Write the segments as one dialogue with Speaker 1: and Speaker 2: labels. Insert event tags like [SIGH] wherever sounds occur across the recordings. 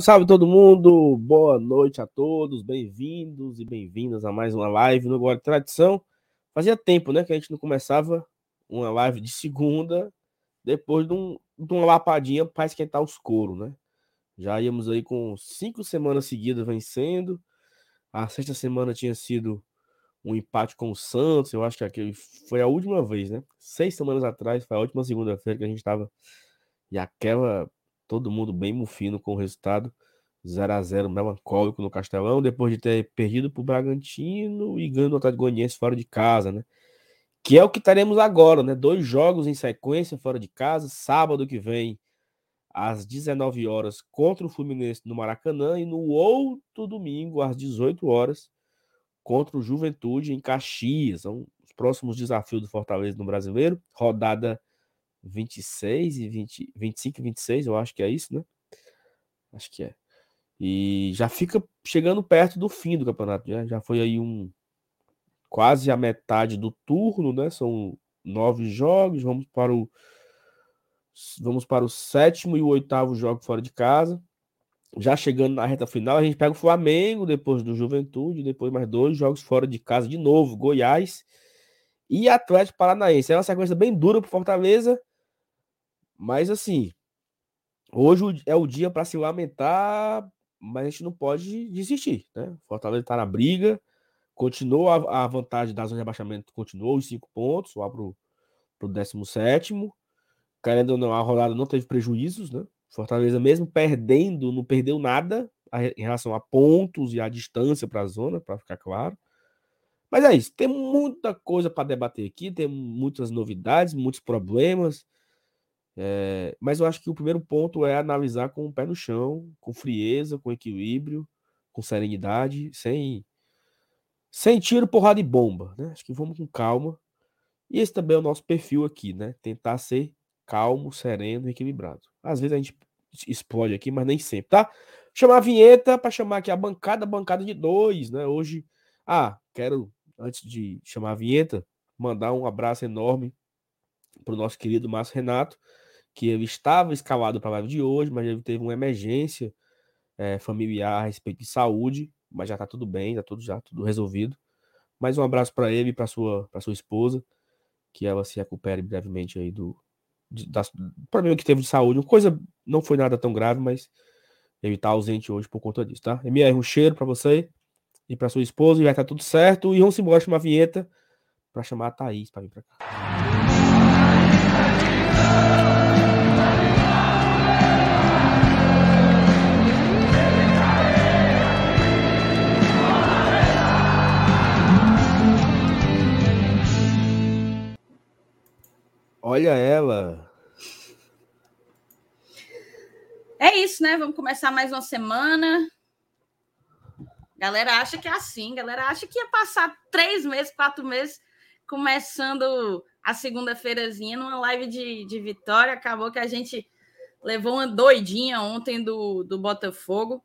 Speaker 1: Salve, salve todo mundo! Boa noite a todos, bem-vindos e bem-vindas a mais uma live no Guarda Tradição. Fazia tempo, né, que a gente não começava uma live de segunda depois de, um, de uma lapadinha para esquentar os coros, né? Já íamos aí com cinco semanas seguidas vencendo. A sexta semana tinha sido um empate com o Santos. Eu acho que aquele foi a última vez, né? Seis semanas atrás, foi a última segunda-feira que a gente estava. E aquela todo mundo bem mufino com o resultado 0 a 0 melancólico no Castelão, depois de ter perdido para o Bragantino e ganhando o Atlético Goianiense fora de casa, né? Que é o que teremos agora, né? Dois jogos em sequência fora de casa, sábado que vem às 19 horas contra o Fluminense no Maracanã e no outro domingo às 18 horas contra o Juventude em Caxias. São os próximos desafios do Fortaleza no Brasileiro, rodada 26 e 20, 25 e 26, eu acho que é isso, né? Acho que é. E já fica chegando perto do fim do campeonato, né? Já foi aí um quase a metade do turno, né? São nove jogos, vamos para o vamos para o sétimo e o oitavo jogo fora de casa. Já chegando na reta final, a gente pega o Flamengo, depois do Juventude, depois mais dois jogos fora de casa de novo, Goiás e Atlético Paranaense. É uma sequência bem dura para Fortaleza, mas assim, hoje é o dia para se lamentar, mas a gente não pode desistir, né? Fortaleza está na briga, continuou a, vantagem da zona de rebaixamento, continuou os cinco pontos lá pro, pro 17. Querendo ou não, a rodada não teve prejuízos, né? Fortaleza, mesmo perdendo, não perdeu nada em relação a pontos e a distância para a zona, para ficar claro. Mas é isso, tem muita coisa para debater aqui, tem muitas novidades, muitos problemas. É, mas eu acho que o primeiro ponto é analisar com o pé no chão, com frieza, com equilíbrio, com serenidade, sem sem tiro, porrada e bomba, né? Acho que vamos com calma. E esse também é o nosso perfil aqui, né? Tentar ser calmo, sereno e equilibrado. Às vezes a gente explode aqui, mas nem sempre, tá? Chamar a vinheta para chamar aqui a bancada, bancada de dois, né? Hoje, ah, quero antes de chamar a vinheta, mandar um abraço enorme para o nosso querido Márcio Renato, que ele estava escalado para a live de hoje, mas ele teve uma emergência é, familiar a respeito de saúde, mas já está tudo bem, já tudo já tudo resolvido. Mais um abraço para ele e para sua para sua esposa, que ela se recupere brevemente aí do, de, da, do problema que teve de saúde. Uma coisa não foi nada tão grave, mas ele está ausente hoje por conta disso, tá? MR, um cheiro para você e para sua esposa e vai estar tudo certo. E vamos embora uma vinheta para chamar a Thaís para vir para cá. Olha ela.
Speaker 2: É isso, né? Vamos começar mais uma semana. Galera acha que é assim, galera acha que ia passar três meses, quatro meses, começando a segunda-feirazinha numa live de, de vitória. Acabou que a gente levou uma doidinha ontem do, do Botafogo.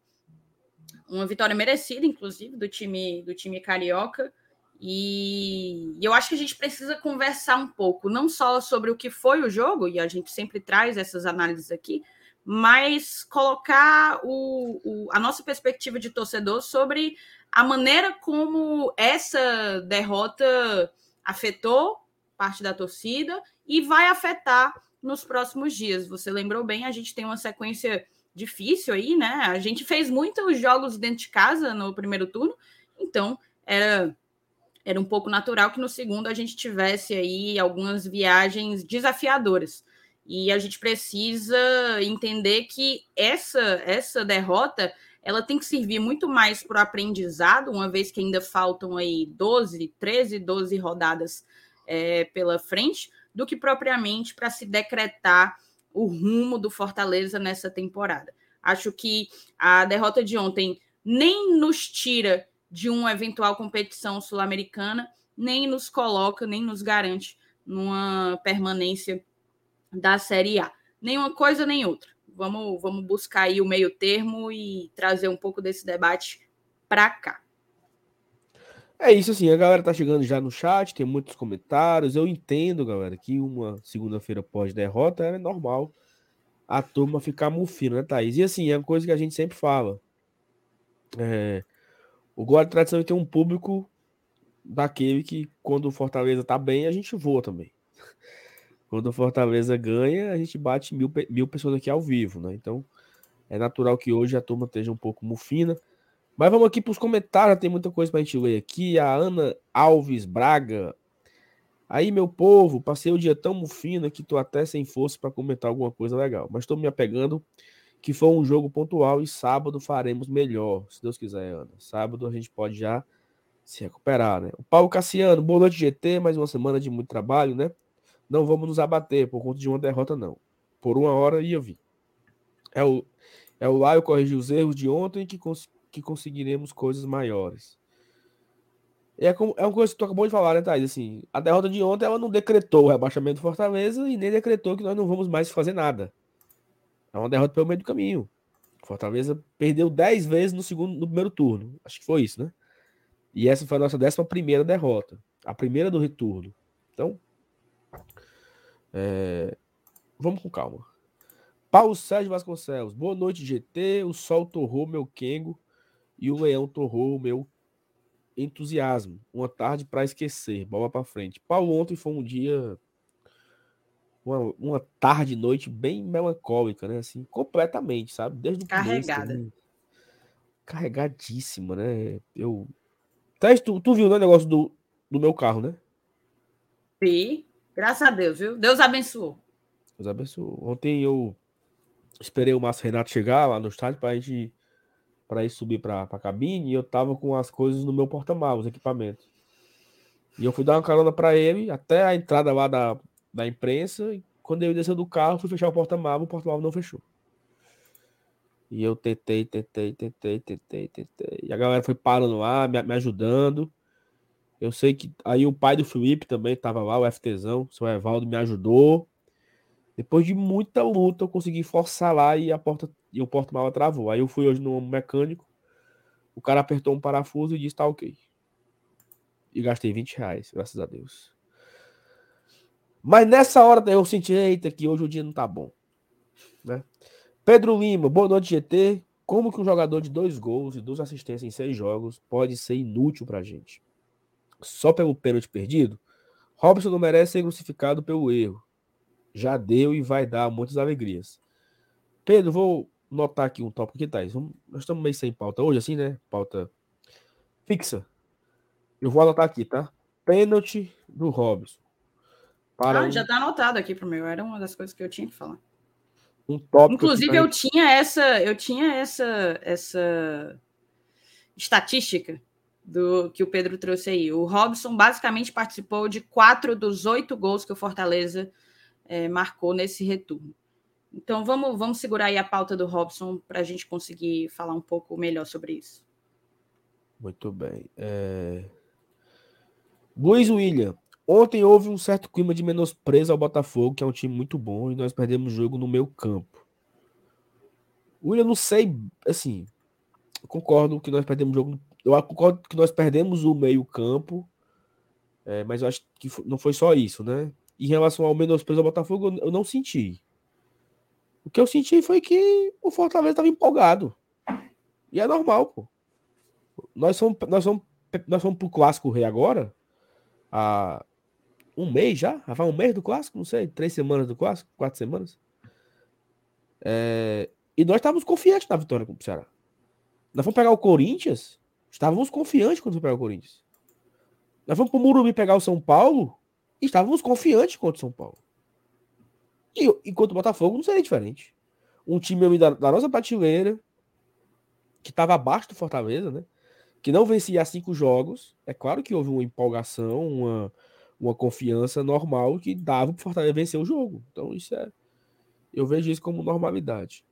Speaker 2: Uma vitória merecida, inclusive, do time do time carioca. E, eu acho que a gente precisa conversar um pouco, não só sobre o que foi o jogo, e a gente sempre traz essas análises aqui, mas colocar o, o, a nossa perspectiva de torcedor sobre a maneira como essa derrota afetou parte da torcida e vai afetar nos próximos dias. Você lembrou bem, a gente tem uma sequência difícil aí, né? A gente fez muitos jogos dentro de casa no primeiro turno, então era era um pouco natural que no segundo a gente tivesse aí algumas viagens desafiadoras. E a gente precisa entender que essa, essa derrota ela tem que servir muito mais para o aprendizado, uma vez que ainda faltam aí 12, 13, 12 rodadas é, pela frente, do que propriamente para se decretar o rumo do Fortaleza nessa temporada. Acho que a derrota de ontem nem nos tira de uma eventual competição sul-americana, nem nos coloca, nem nos garante numa permanência da Série A. Nenhuma coisa nem outra. Vamos, vamos buscar aí o meio termo e trazer um pouco desse debate para cá.
Speaker 1: É isso assim, a galera tá chegando já no chat, tem muitos comentários. Eu entendo, galera, que uma segunda-feira pós-derrota é normal. a turma ficar mufina, né, Thaís? E assim, é uma coisa que a gente sempre fala. É, o Glória Tradição tem um público daquele que, quando o Fortaleza tá bem, a gente voa também. [LAUGHS] Quando o Fortaleza ganha, a gente bate mil, mil pessoas aqui ao vivo, né? Então, é natural que hoje a turma esteja um pouco mufina. Mas vamos aqui para os comentários, tem muita coisa para a gente ler aqui. A Ana Alves Braga. Aí, meu povo, passei o dia tão mufina que tô até sem força para comentar alguma coisa legal. Mas estou me apegando que foi um jogo pontual e sábado faremos melhor, se Deus quiser, Ana. Sábado a gente pode já se recuperar, né? O Paulo Cassiano, boa noite, GT. Mais uma semana de muito trabalho, né? Não vamos nos abater por conta de uma derrota, não. Por uma hora ia vir. É o, é o Laio corrigir os erros de ontem que, cons que conseguiremos coisas maiores. É, como, é uma coisa que tu acabou de falar, né, Thaís? Assim, a derrota de ontem ela não decretou o rebaixamento do Fortaleza e nem decretou que nós não vamos mais fazer nada. É uma derrota pelo meio do caminho. Fortaleza perdeu 10 vezes no segundo, no primeiro turno. Acho que foi isso, né? E essa foi a nossa décima primeira derrota. A primeira do retorno. Então, é... vamos com calma. Paulo Sérgio Vasconcelos. Boa noite, GT. O sol torrou meu Kengo e o leão torrou o meu entusiasmo. Uma tarde para esquecer. Bola para frente. Paulo, ontem foi um dia. Uma, uma tarde, noite bem melancólica, né? Assim, completamente, sabe? Desde o
Speaker 2: Carregada.
Speaker 1: Começo, carregadíssima, né? Eu Thaís, tu, tu viu né, o negócio do, do meu carro, né?
Speaker 2: Vi. Graças a Deus, viu? Deus abençoou.
Speaker 1: Deus abençoou. Ontem eu esperei o Márcio Renato chegar lá no estádio para gente para ir subir para a cabine e eu tava com as coisas no meu porta-malas, os equipamentos. E eu fui dar uma carona para ele até a entrada lá da, da imprensa. Quando ele desceu do carro, fui fechar o porta-malas, o porta-malas não fechou. E eu tentei, tentei, tentei, tentei, tentei. E a galera foi parando lá, me, me ajudando. Eu sei que aí o pai do Felipe também estava lá, o FTzão, seu Evaldo me ajudou. Depois de muita luta, eu consegui forçar lá e a porta e o porta-mala travou. Aí eu fui hoje no mecânico, o cara apertou um parafuso e disse tá ok. E gastei 20 reais, graças a Deus. Mas nessa hora eu senti, eita, que hoje o dia não tá bom. Né? Pedro Lima, boa noite, GT. Como que um jogador de dois gols e duas assistências em seis jogos pode ser inútil pra gente? Só pelo pênalti perdido? Robson não merece ser crucificado pelo erro. Já deu e vai dar muitas alegrias. Pedro, vou notar aqui um tópico aqui. Vamos, nós estamos meio sem pauta hoje, assim, né? Pauta fixa. Eu vou anotar aqui, tá? Pênalti do Robson.
Speaker 2: Para ah, um... já tá anotado aqui para mim. Era uma das coisas que eu tinha que falar
Speaker 1: um tópico.
Speaker 2: Inclusive, eu tinha essa, eu tinha essa, essa estatística do que o Pedro trouxe aí. O Robson basicamente participou de quatro dos oito gols que o Fortaleza é, marcou nesse retorno. Então vamos, vamos segurar aí a pauta do Robson para a gente conseguir falar um pouco melhor sobre isso.
Speaker 1: Muito bem. É... Luiz William, Ontem houve um certo clima de menosprezo ao Botafogo, que é um time muito bom, e nós perdemos o jogo no meu campo. William, não sei, assim, concordo que nós perdemos o jogo. Eu concordo que nós perdemos o meio-campo, é, mas eu acho que não foi só isso, né? Em relação ao menosprezo ao Botafogo, eu não senti. O que eu senti foi que o Fortaleza estava empolgado. E é normal, pô. Nós fomos, nós fomos, nós fomos pro Clássico Rei agora, a, um mês já? Já vai um mês do clássico? Não sei, três semanas do clássico, quatro semanas. É... E nós estávamos confiantes na vitória com o Ceará. Nós fomos pegar o Corinthians, estávamos confiantes quando pegar o Corinthians. Nós fomos para o Murumbi pegar o São Paulo e estávamos confiantes contra o São Paulo. E enquanto o Botafogo não seria diferente. Um time da, da nossa prateleira, que estava abaixo do Fortaleza, né? Que não vencia cinco jogos. É claro que houve uma empolgação, uma, uma confiança normal que dava para o Fortaleza vencer o jogo. Então, isso é. Eu vejo isso como normalidade.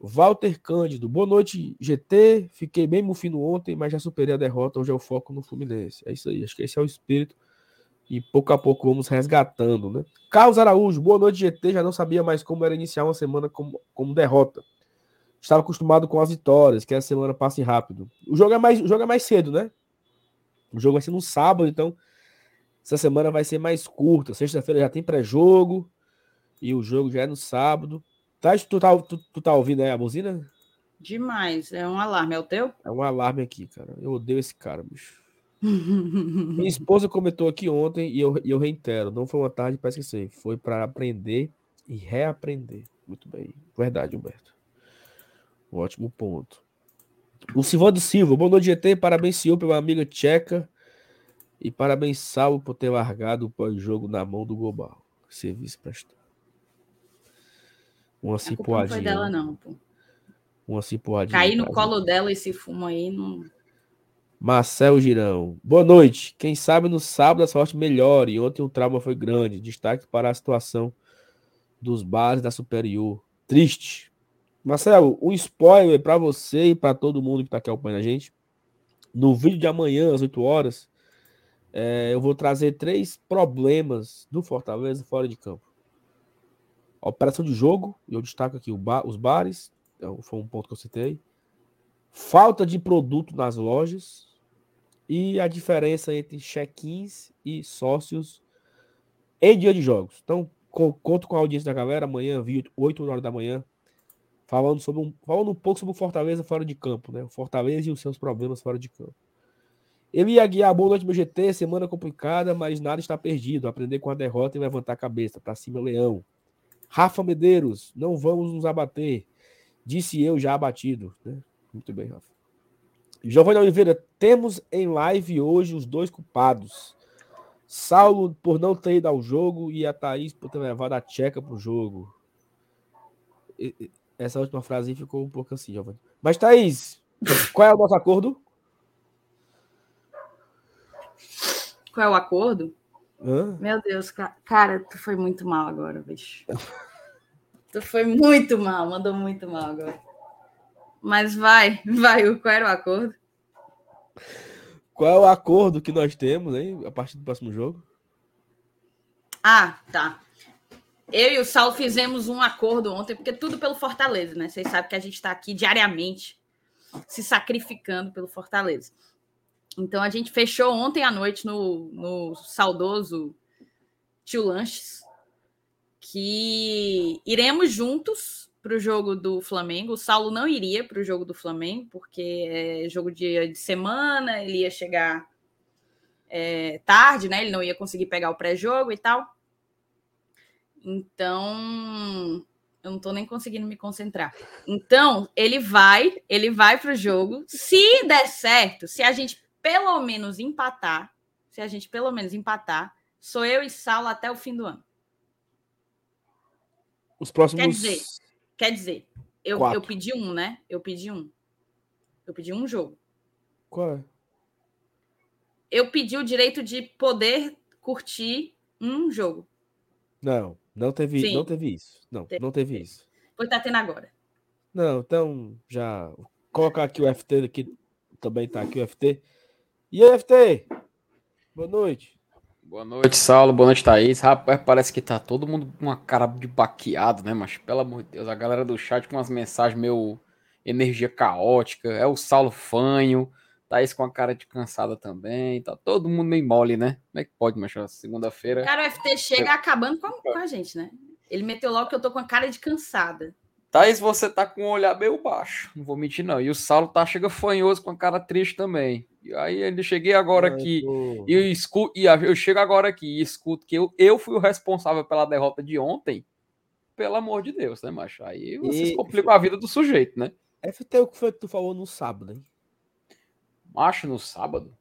Speaker 1: Walter Cândido, boa noite, GT. Fiquei bem mufino ontem, mas já superei a derrota. Hoje é o foco no Fluminense. É isso aí, acho que esse é o espírito. E pouco a pouco vamos resgatando, né? Carlos Araújo, boa noite, GT. Já não sabia mais como era iniciar uma semana como, como derrota. Estava acostumado com as vitórias, que a semana passe rápido. O jogo é mais, o jogo é mais cedo, né? O jogo vai ser no sábado, então essa semana vai ser mais curta. Sexta-feira já tem pré-jogo e o jogo já é no sábado. Tá, tu, tá, tu, tu tá ouvindo aí a buzina?
Speaker 2: Demais. É um alarme. É o teu?
Speaker 1: É um alarme aqui, cara. Eu odeio esse cara, bicho. [LAUGHS] Minha esposa comentou aqui ontem e eu, e eu reitero: não foi uma tarde para esquecer, foi para aprender e reaprender. Muito bem. Verdade, Humberto. Um ótimo ponto. O Silvano Silva, boa noite, GT. Parabéns, senhor, pela amiga tcheca. E parabéns, Salvo, por ter largado o pós-jogo na mão do Global. Serviço prestado. Uma cipoadinha. Não foi
Speaker 2: dela, não, pô.
Speaker 1: Uma cipoadinha.
Speaker 2: Cair no colo dela esse fumo aí não.
Speaker 1: Marcel Girão. Boa noite. Quem sabe no sábado a sorte melhore. Ontem o trauma foi grande. Destaque para a situação dos bares da Superior. Triste. Marcelo, um spoiler para você e para todo mundo que está aqui acompanhando a gente. No vídeo de amanhã, às 8 horas, é, eu vou trazer três problemas do Fortaleza fora de campo. Operação de jogo, eu destaco aqui os bares, então foi um ponto que eu citei. Falta de produto nas lojas e a diferença entre check-ins e sócios em dia de jogos. Então, conto com a audiência da galera amanhã, 8 horas da manhã, falando sobre um, falando um pouco sobre o Fortaleza fora de campo, né? O Fortaleza e os seus problemas fora de campo. Ele ia guiar boa noite meu GT, semana complicada, mas nada está perdido. Aprender com a derrota e levantar a cabeça. Para cima, Leão. Rafa Medeiros, não vamos nos abater. Disse eu já abatido. Né? Muito bem, Rafa. Giovanni Oliveira, temos em live hoje os dois culpados. Saulo por não ter ido ao jogo e a Thaís por ter levado a Tcheca para o jogo. Essa última frase ficou um pouco assim, Giovanni. Mas, Thaís, qual é o nosso acordo?
Speaker 2: Qual é o acordo? Hã? Meu Deus, cara, tu foi muito mal agora, bicho. tu foi muito mal, mandou muito mal agora. Mas vai, [LAUGHS] vai, qual era o acordo?
Speaker 1: Qual é o acordo que nós temos, hein, a partir do próximo jogo?
Speaker 2: Ah, tá. Eu e o Saulo fizemos um acordo ontem, porque tudo pelo Fortaleza, né? Vocês sabem que a gente está aqui diariamente se sacrificando pelo Fortaleza. Então a gente fechou ontem à noite no, no saudoso Tio Lanches que iremos juntos para o jogo do Flamengo. O Saulo não iria para o jogo do Flamengo, porque é jogo de, de semana, ele ia chegar é, tarde, né? Ele não ia conseguir pegar o pré-jogo e tal. Então, eu não estou nem conseguindo me concentrar. Então, ele vai, ele vai para o jogo. Se der certo, se a gente pelo menos empatar, se a gente pelo menos empatar, sou eu e Saulo até o fim do ano.
Speaker 1: Os próximos.
Speaker 2: Quer dizer, quer dizer eu, eu pedi um, né? Eu pedi um. Eu pedi um jogo.
Speaker 1: Qual é?
Speaker 2: Eu pedi o direito de poder curtir um jogo.
Speaker 1: Não, não teve, Sim. não teve isso. Não, teve. não teve isso.
Speaker 2: Pois tá tendo agora.
Speaker 1: Não, então já colocar aqui o FT aqui também tá aqui o FT. E aí, FT? Boa noite.
Speaker 3: Boa noite, Saulo. Boa noite, Thaís. Rapaz, parece que tá todo mundo com uma cara de baqueado, né? Mas, pelo amor de Deus, a galera do chat com umas mensagens meio energia caótica. É o Saulo fanho. Thaís com a cara de cansada também. Tá todo mundo meio mole, né? Como é que pode, macho? Segunda-feira.
Speaker 2: Cara, o FT chega acabando com a, com a gente, né? Ele meteu logo que eu tô com a cara de cansada.
Speaker 3: Thaís, você tá com o olhar meio baixo, não vou mentir, não. E o Saulo tá chega fanhoso com a cara triste também. E aí ele cheguei agora aqui e eu escuto, e eu chego agora aqui e escuto que eu, eu fui o responsável pela derrota de ontem. Pelo amor de Deus, né, macho? Aí vocês e... complicam a vida do sujeito, né?
Speaker 1: FT, o que foi que tu falou no sábado, hein?
Speaker 3: Macho, no sábado?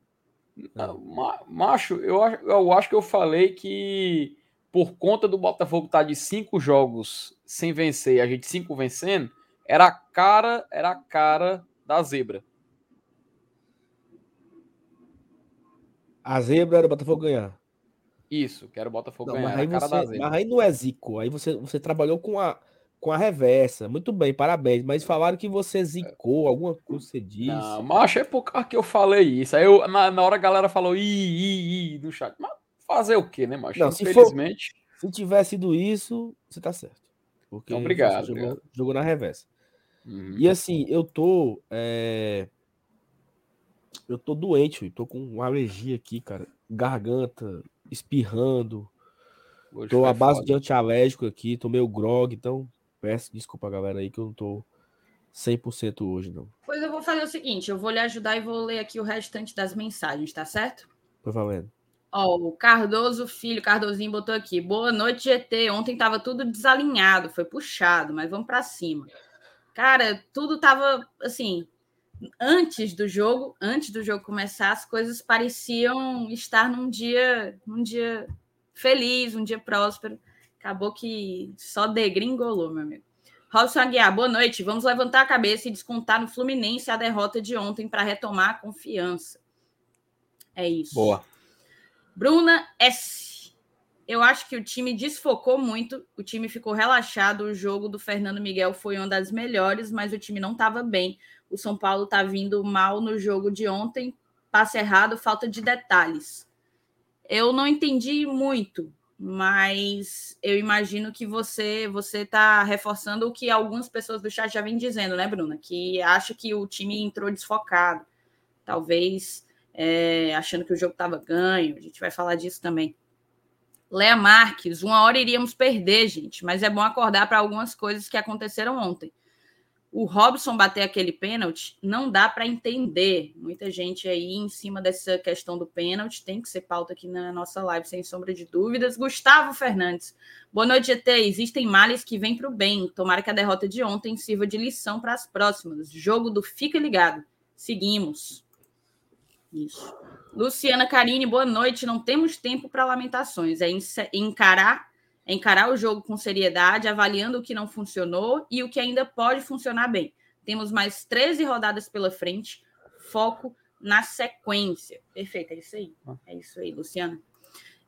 Speaker 3: Não, macho, eu, eu acho que eu falei que por conta do Botafogo estar tá de cinco jogos sem vencer, a gente cinco vencendo, era a cara, era a cara da zebra.
Speaker 1: A zebra era o Botafogo ganhar.
Speaker 3: Isso, que era o Botafogo
Speaker 1: não,
Speaker 3: ganhar.
Speaker 1: Mas aí, você, mas aí não é zico. Aí você, você trabalhou com a, com a reversa. Muito bem, parabéns. Mas falaram que você zicou, alguma coisa você disse. Não,
Speaker 3: mas é por causa que eu falei isso. Aí eu, na, na hora a galera falou ih, ih, ih no chat. Mas fazer o quê, né, macho? Não,
Speaker 1: Infelizmente. Se, for, se tivesse sido isso, você tá certo.
Speaker 3: Porque obrigado,
Speaker 1: jogou,
Speaker 3: obrigado.
Speaker 1: jogou na reversa. Uhum. E assim, eu tô. É... Eu tô doente, eu tô com uma alergia aqui, cara. Garganta, espirrando. Hoje tô à base foda. de antialérgico aqui, tô meio grog, então Peço desculpa, galera, aí que eu não tô 100% hoje, não.
Speaker 2: Pois eu vou fazer o seguinte, eu vou lhe ajudar e vou ler aqui o restante das mensagens, tá certo?
Speaker 1: Tô valendo.
Speaker 2: Ó, o Cardoso Filho, Cardozinho botou aqui. Boa noite, GT. Ontem tava tudo desalinhado, foi puxado, mas vamos para cima. Cara, tudo tava assim, antes do jogo, antes do jogo começar, as coisas pareciam estar num dia, num dia feliz, um dia próspero. Acabou que só degringolou, meu amigo. Robson Aguiar, boa noite. Vamos levantar a cabeça e descontar no Fluminense a derrota de ontem para retomar a confiança. É isso.
Speaker 3: Boa.
Speaker 2: Bruna S. Eu acho que o time desfocou muito, o time ficou relaxado. O jogo do Fernando Miguel foi uma das melhores, mas o time não estava bem. O São Paulo está vindo mal no jogo de ontem, passe errado, falta de detalhes. Eu não entendi muito, mas eu imagino que você você está reforçando o que algumas pessoas do chat já vêm dizendo, né, Bruna? Que acha que o time entrou desfocado. Talvez é, achando que o jogo estava ganho. A gente vai falar disso também. Léa Marques, uma hora iríamos perder, gente, mas é bom acordar para algumas coisas que aconteceram ontem. O Robson bater aquele pênalti não dá para entender. Muita gente aí em cima dessa questão do pênalti tem que ser pauta aqui na nossa live, sem sombra de dúvidas. Gustavo Fernandes, boa noite, GT. Existem males que vêm para o bem. Tomara que a derrota de ontem sirva de lição para as próximas. Jogo do Fica Ligado. Seguimos. Isso. Luciana Carine, boa noite. Não temos tempo para lamentações. É encarar, é encarar o jogo com seriedade, avaliando o que não funcionou e o que ainda pode funcionar bem. Temos mais 13 rodadas pela frente. Foco na sequência. Perfeito, é isso aí. É isso aí, Luciana.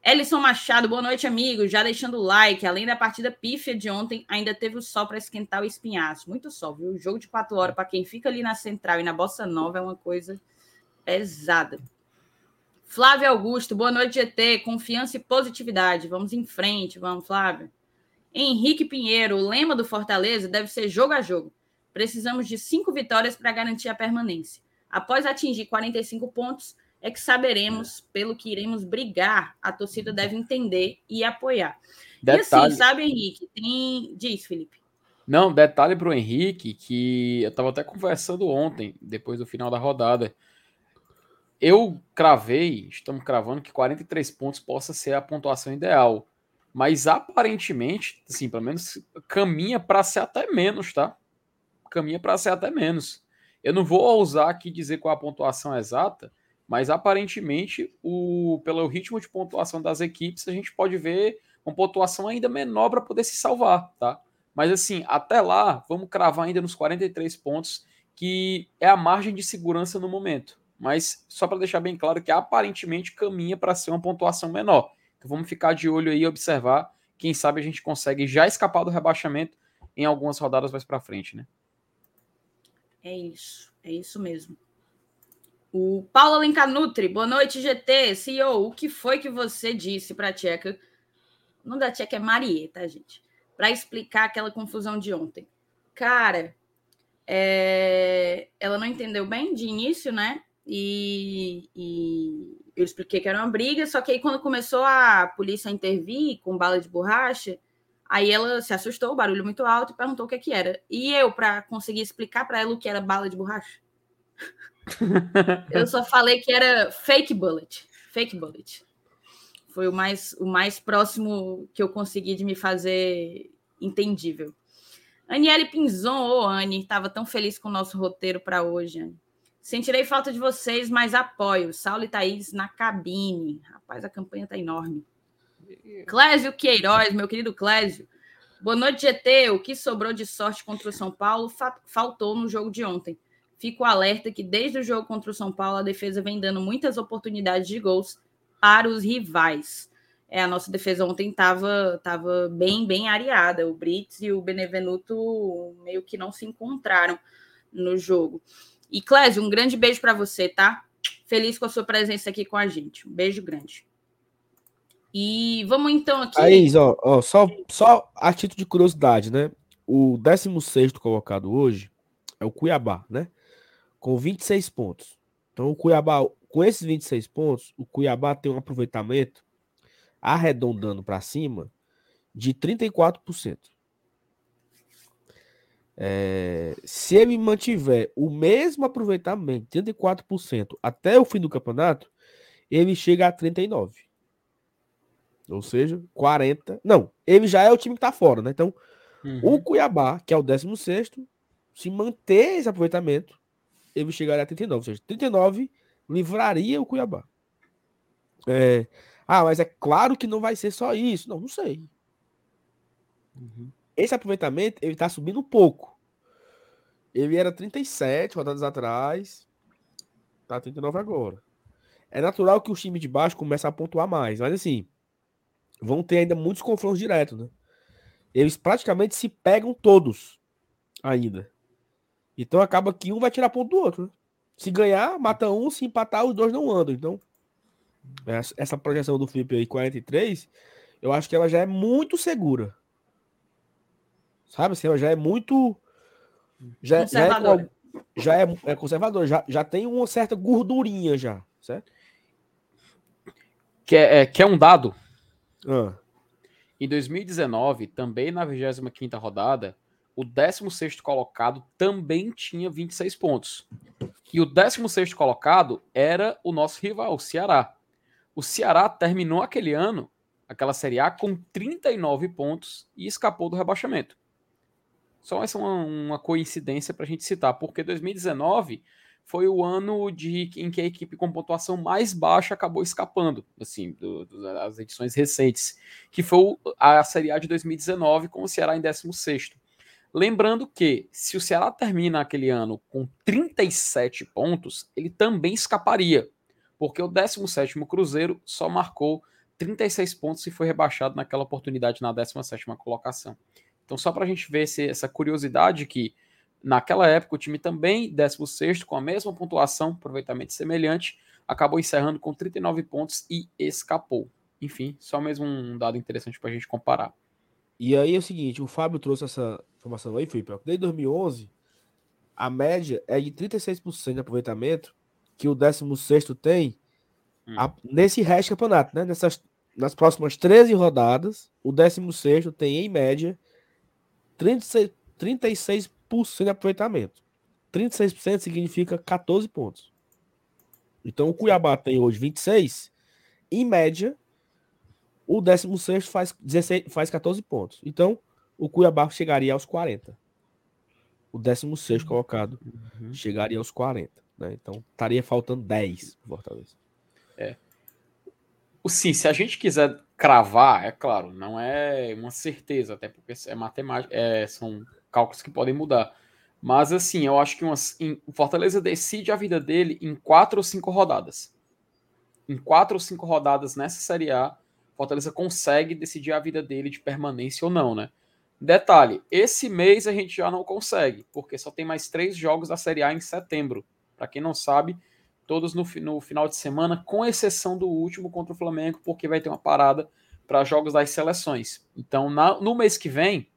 Speaker 2: Ellison Machado, boa noite, amigos. Já deixando o like. Além da partida pífia de ontem, ainda teve o sol para esquentar o espinhaço. Muito sol, viu? O jogo de quatro horas, para quem fica ali na central e na Bossa Nova, é uma coisa pesada. Flávio Augusto, boa noite, GT. Confiança e positividade. Vamos em frente, vamos, Flávio. Henrique Pinheiro, o lema do Fortaleza deve ser jogo a jogo. Precisamos de cinco vitórias para garantir a permanência. Após atingir 45 pontos, é que saberemos pelo que iremos brigar. A torcida deve entender e apoiar. Detalhe. E assim, sabe, Henrique? Tem. Diz, Felipe.
Speaker 3: Não, detalhe para o Henrique, que eu estava até conversando ontem, depois do final da rodada eu cravei, estamos cravando que 43 pontos possa ser a pontuação ideal. Mas aparentemente, assim, pelo menos caminha para ser até menos, tá? Caminha para ser até menos. Eu não vou ousar aqui dizer qual a pontuação exata, mas aparentemente, o, pelo ritmo de pontuação das equipes, a gente pode ver uma pontuação ainda menor para poder se salvar, tá? Mas assim, até lá, vamos cravar ainda nos 43 pontos, que é a margem de segurança no momento mas só para deixar bem claro que aparentemente caminha para ser uma pontuação menor. Então vamos ficar de olho aí e observar. Quem sabe a gente consegue já escapar do rebaixamento em algumas rodadas mais para frente, né?
Speaker 2: É isso, é isso mesmo. O Paulo Alencanutri, boa noite, GT, CEO. O que foi que você disse para a Tcheca? O nome da Tcheca é Marie, tá, gente? Para explicar aquela confusão de ontem. Cara, é... ela não entendeu bem de início, né? E, e, eu expliquei que era uma briga, só que aí quando começou a polícia a intervir com bala de borracha, aí ela se assustou, o barulho muito alto, e perguntou o que, que era. E eu, para conseguir explicar para ela o que era bala de borracha, [LAUGHS] eu só falei que era fake bullet. Fake bullet. Foi o mais, o mais próximo que eu consegui de me fazer entendível. Aniele Pinzon, ô oh, Anne, estava tão feliz com o nosso roteiro para hoje, Anne. Sentirei falta de vocês, mas apoio. Saulo e Thaís na cabine. Rapaz, a campanha tá enorme. Clésio Queiroz, meu querido Clésio. Boa noite, GT. O que sobrou de sorte contra o São Paulo fa faltou no jogo de ontem. Fico alerta que desde o jogo contra o São Paulo a defesa vem dando muitas oportunidades de gols para os rivais. É, a nossa defesa ontem estava tava bem, bem areada. O Brits e o Benevenuto meio que não se encontraram no jogo. E Clésio, um grande beijo para você, tá? Feliz com a sua presença aqui com a gente. Um beijo grande. E vamos então aqui.
Speaker 1: Aí, ó, ó, só, só a título de curiosidade, né? O 16 colocado hoje é o Cuiabá, né? Com 26 pontos. Então, o Cuiabá, com esses 26 pontos, o Cuiabá tem um aproveitamento arredondando para cima de 34%. É, se ele mantiver o mesmo aproveitamento, 34%, até o fim do campeonato, ele chega a 39%. Ou seja, 40%. Não, ele já é o time que tá fora, né? Então, uhum. o Cuiabá, que é o 16, se manter esse aproveitamento, ele chegaria a 39%. Ou seja, 39% livraria o Cuiabá. É, ah, mas é claro que não vai ser só isso. Não, não sei. Uhum. Esse aproveitamento, ele tá subindo um pouco. Ele era 37 rodadas atrás. Tá 39 agora. É natural que o time de baixo comece a pontuar mais. Mas assim, vão ter ainda muitos confrontos diretos, né? Eles praticamente se pegam todos ainda. Então acaba que um vai tirar ponto do outro. Né? Se ganhar, mata um, se empatar, os dois não andam. Então, essa projeção do Felipe aí, 43, eu acho que ela já é muito segura. Sabe assim, já é muito. Já, já é, já é, é conservador, já, já tem uma certa gordurinha já, certo?
Speaker 3: Que é, é, que é um dado. Ah. Em 2019, também na 25 rodada, o 16 colocado também tinha 26 pontos. E o 16 colocado era o nosso rival, o Ceará. O Ceará terminou aquele ano, aquela Série A, com 39 pontos e escapou do rebaixamento. Só essa é uma, uma coincidência para a gente citar, porque 2019 foi o ano de, em que a equipe com pontuação mais baixa acabou escapando, assim, do, do, das edições recentes, que foi a Série A de 2019 com o Ceará em 16 Lembrando que, se o Ceará termina aquele ano com 37 pontos, ele também escaparia, porque o 17 Cruzeiro só marcou 36 pontos e foi rebaixado naquela oportunidade na 17 colocação. Então, só para a gente ver se, essa curiosidade que naquela época o time também, 16 com a mesma pontuação, aproveitamento semelhante, acabou encerrando com 39 pontos e escapou. Enfim, só mesmo um dado interessante para a gente comparar.
Speaker 1: E aí é o seguinte, o Fábio trouxe essa informação aí, Felipe, desde 2011, a média é de 36% de aproveitamento que o 16 tem hum. a, nesse resto do campeonato, né? Nessas, nas próximas 13 rodadas, o 16 tem, em média, 36%, 36 de aproveitamento. 36% significa 14 pontos. Então, o Cuiabá tem hoje 26, em média, o 16 faz, 16, faz 14 pontos. Então, o Cuiabá chegaria aos 40. O 16 uhum. colocado uhum. chegaria aos 40. Né? Então, estaria faltando 10 pro Fortaleza.
Speaker 3: Sim, se a gente quiser cravar, é claro, não é uma certeza, até porque é matemática, é, são cálculos que podem mudar. Mas assim, eu acho que umas, em, o Fortaleza decide a vida dele em quatro ou cinco rodadas. Em quatro ou cinco rodadas nessa Série A, Fortaleza consegue decidir a vida dele de permanência ou não, né? Detalhe, esse mês a gente já não consegue, porque só tem mais três jogos da Série A em setembro. Para quem não sabe, todos no, no, final de semana, com exceção do último contra o Flamengo, porque vai ter uma parada para jogos das seleções. Então, na, no mês que vem,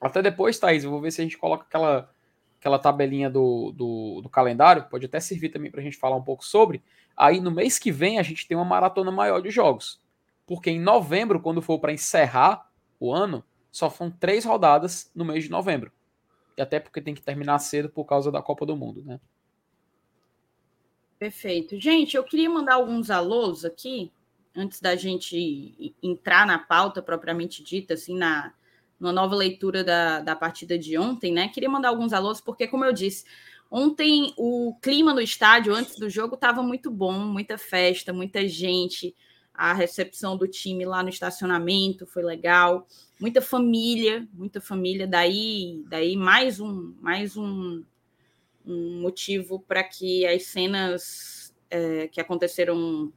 Speaker 3: até depois, Thaís, eu vou ver se a gente coloca aquela, aquela tabelinha do, do, do calendário, pode até servir também para a gente falar um pouco sobre. Aí no mês que vem a gente tem uma maratona maior de jogos porque em novembro, quando for para encerrar o ano, só foram três rodadas no mês de novembro. E até porque tem que terminar cedo por causa da Copa do Mundo, né?
Speaker 2: Perfeito. Gente, eu queria mandar alguns alôs aqui, antes da gente entrar na pauta propriamente dita, assim, na, na nova leitura da, da partida de ontem, né? Queria mandar alguns alôs, porque, como eu disse, ontem o clima no estádio, antes do jogo, estava muito bom, muita festa, muita gente a recepção do time lá no estacionamento foi legal. Muita família, muita família. Daí, daí mais um, mais um, um motivo para que as cenas é, que aconteceram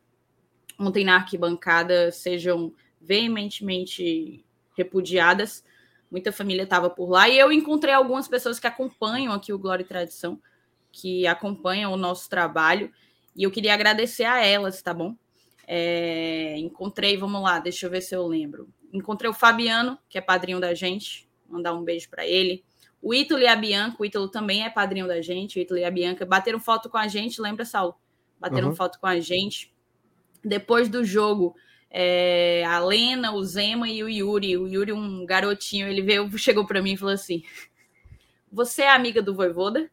Speaker 2: ontem na arquibancada sejam veementemente repudiadas. Muita família estava por lá e eu encontrei algumas pessoas que acompanham aqui o Glória e Tradição, que acompanham o nosso trabalho, e eu queria agradecer a elas, tá bom? É, encontrei, vamos lá, deixa eu ver se eu lembro. Encontrei o Fabiano, que é padrinho da gente, mandar um beijo para ele. O Ítalo e a Bianca, o Ítalo também é padrinho da gente, o Ítalo e a Bianca bateram foto com a gente, lembra, Saulo? Bateram uhum. foto com a gente. Depois do jogo, é, a Lena, o Zema e o Yuri. O Yuri, um garotinho, ele veio, chegou para mim e falou assim: Você é amiga do Voivoda?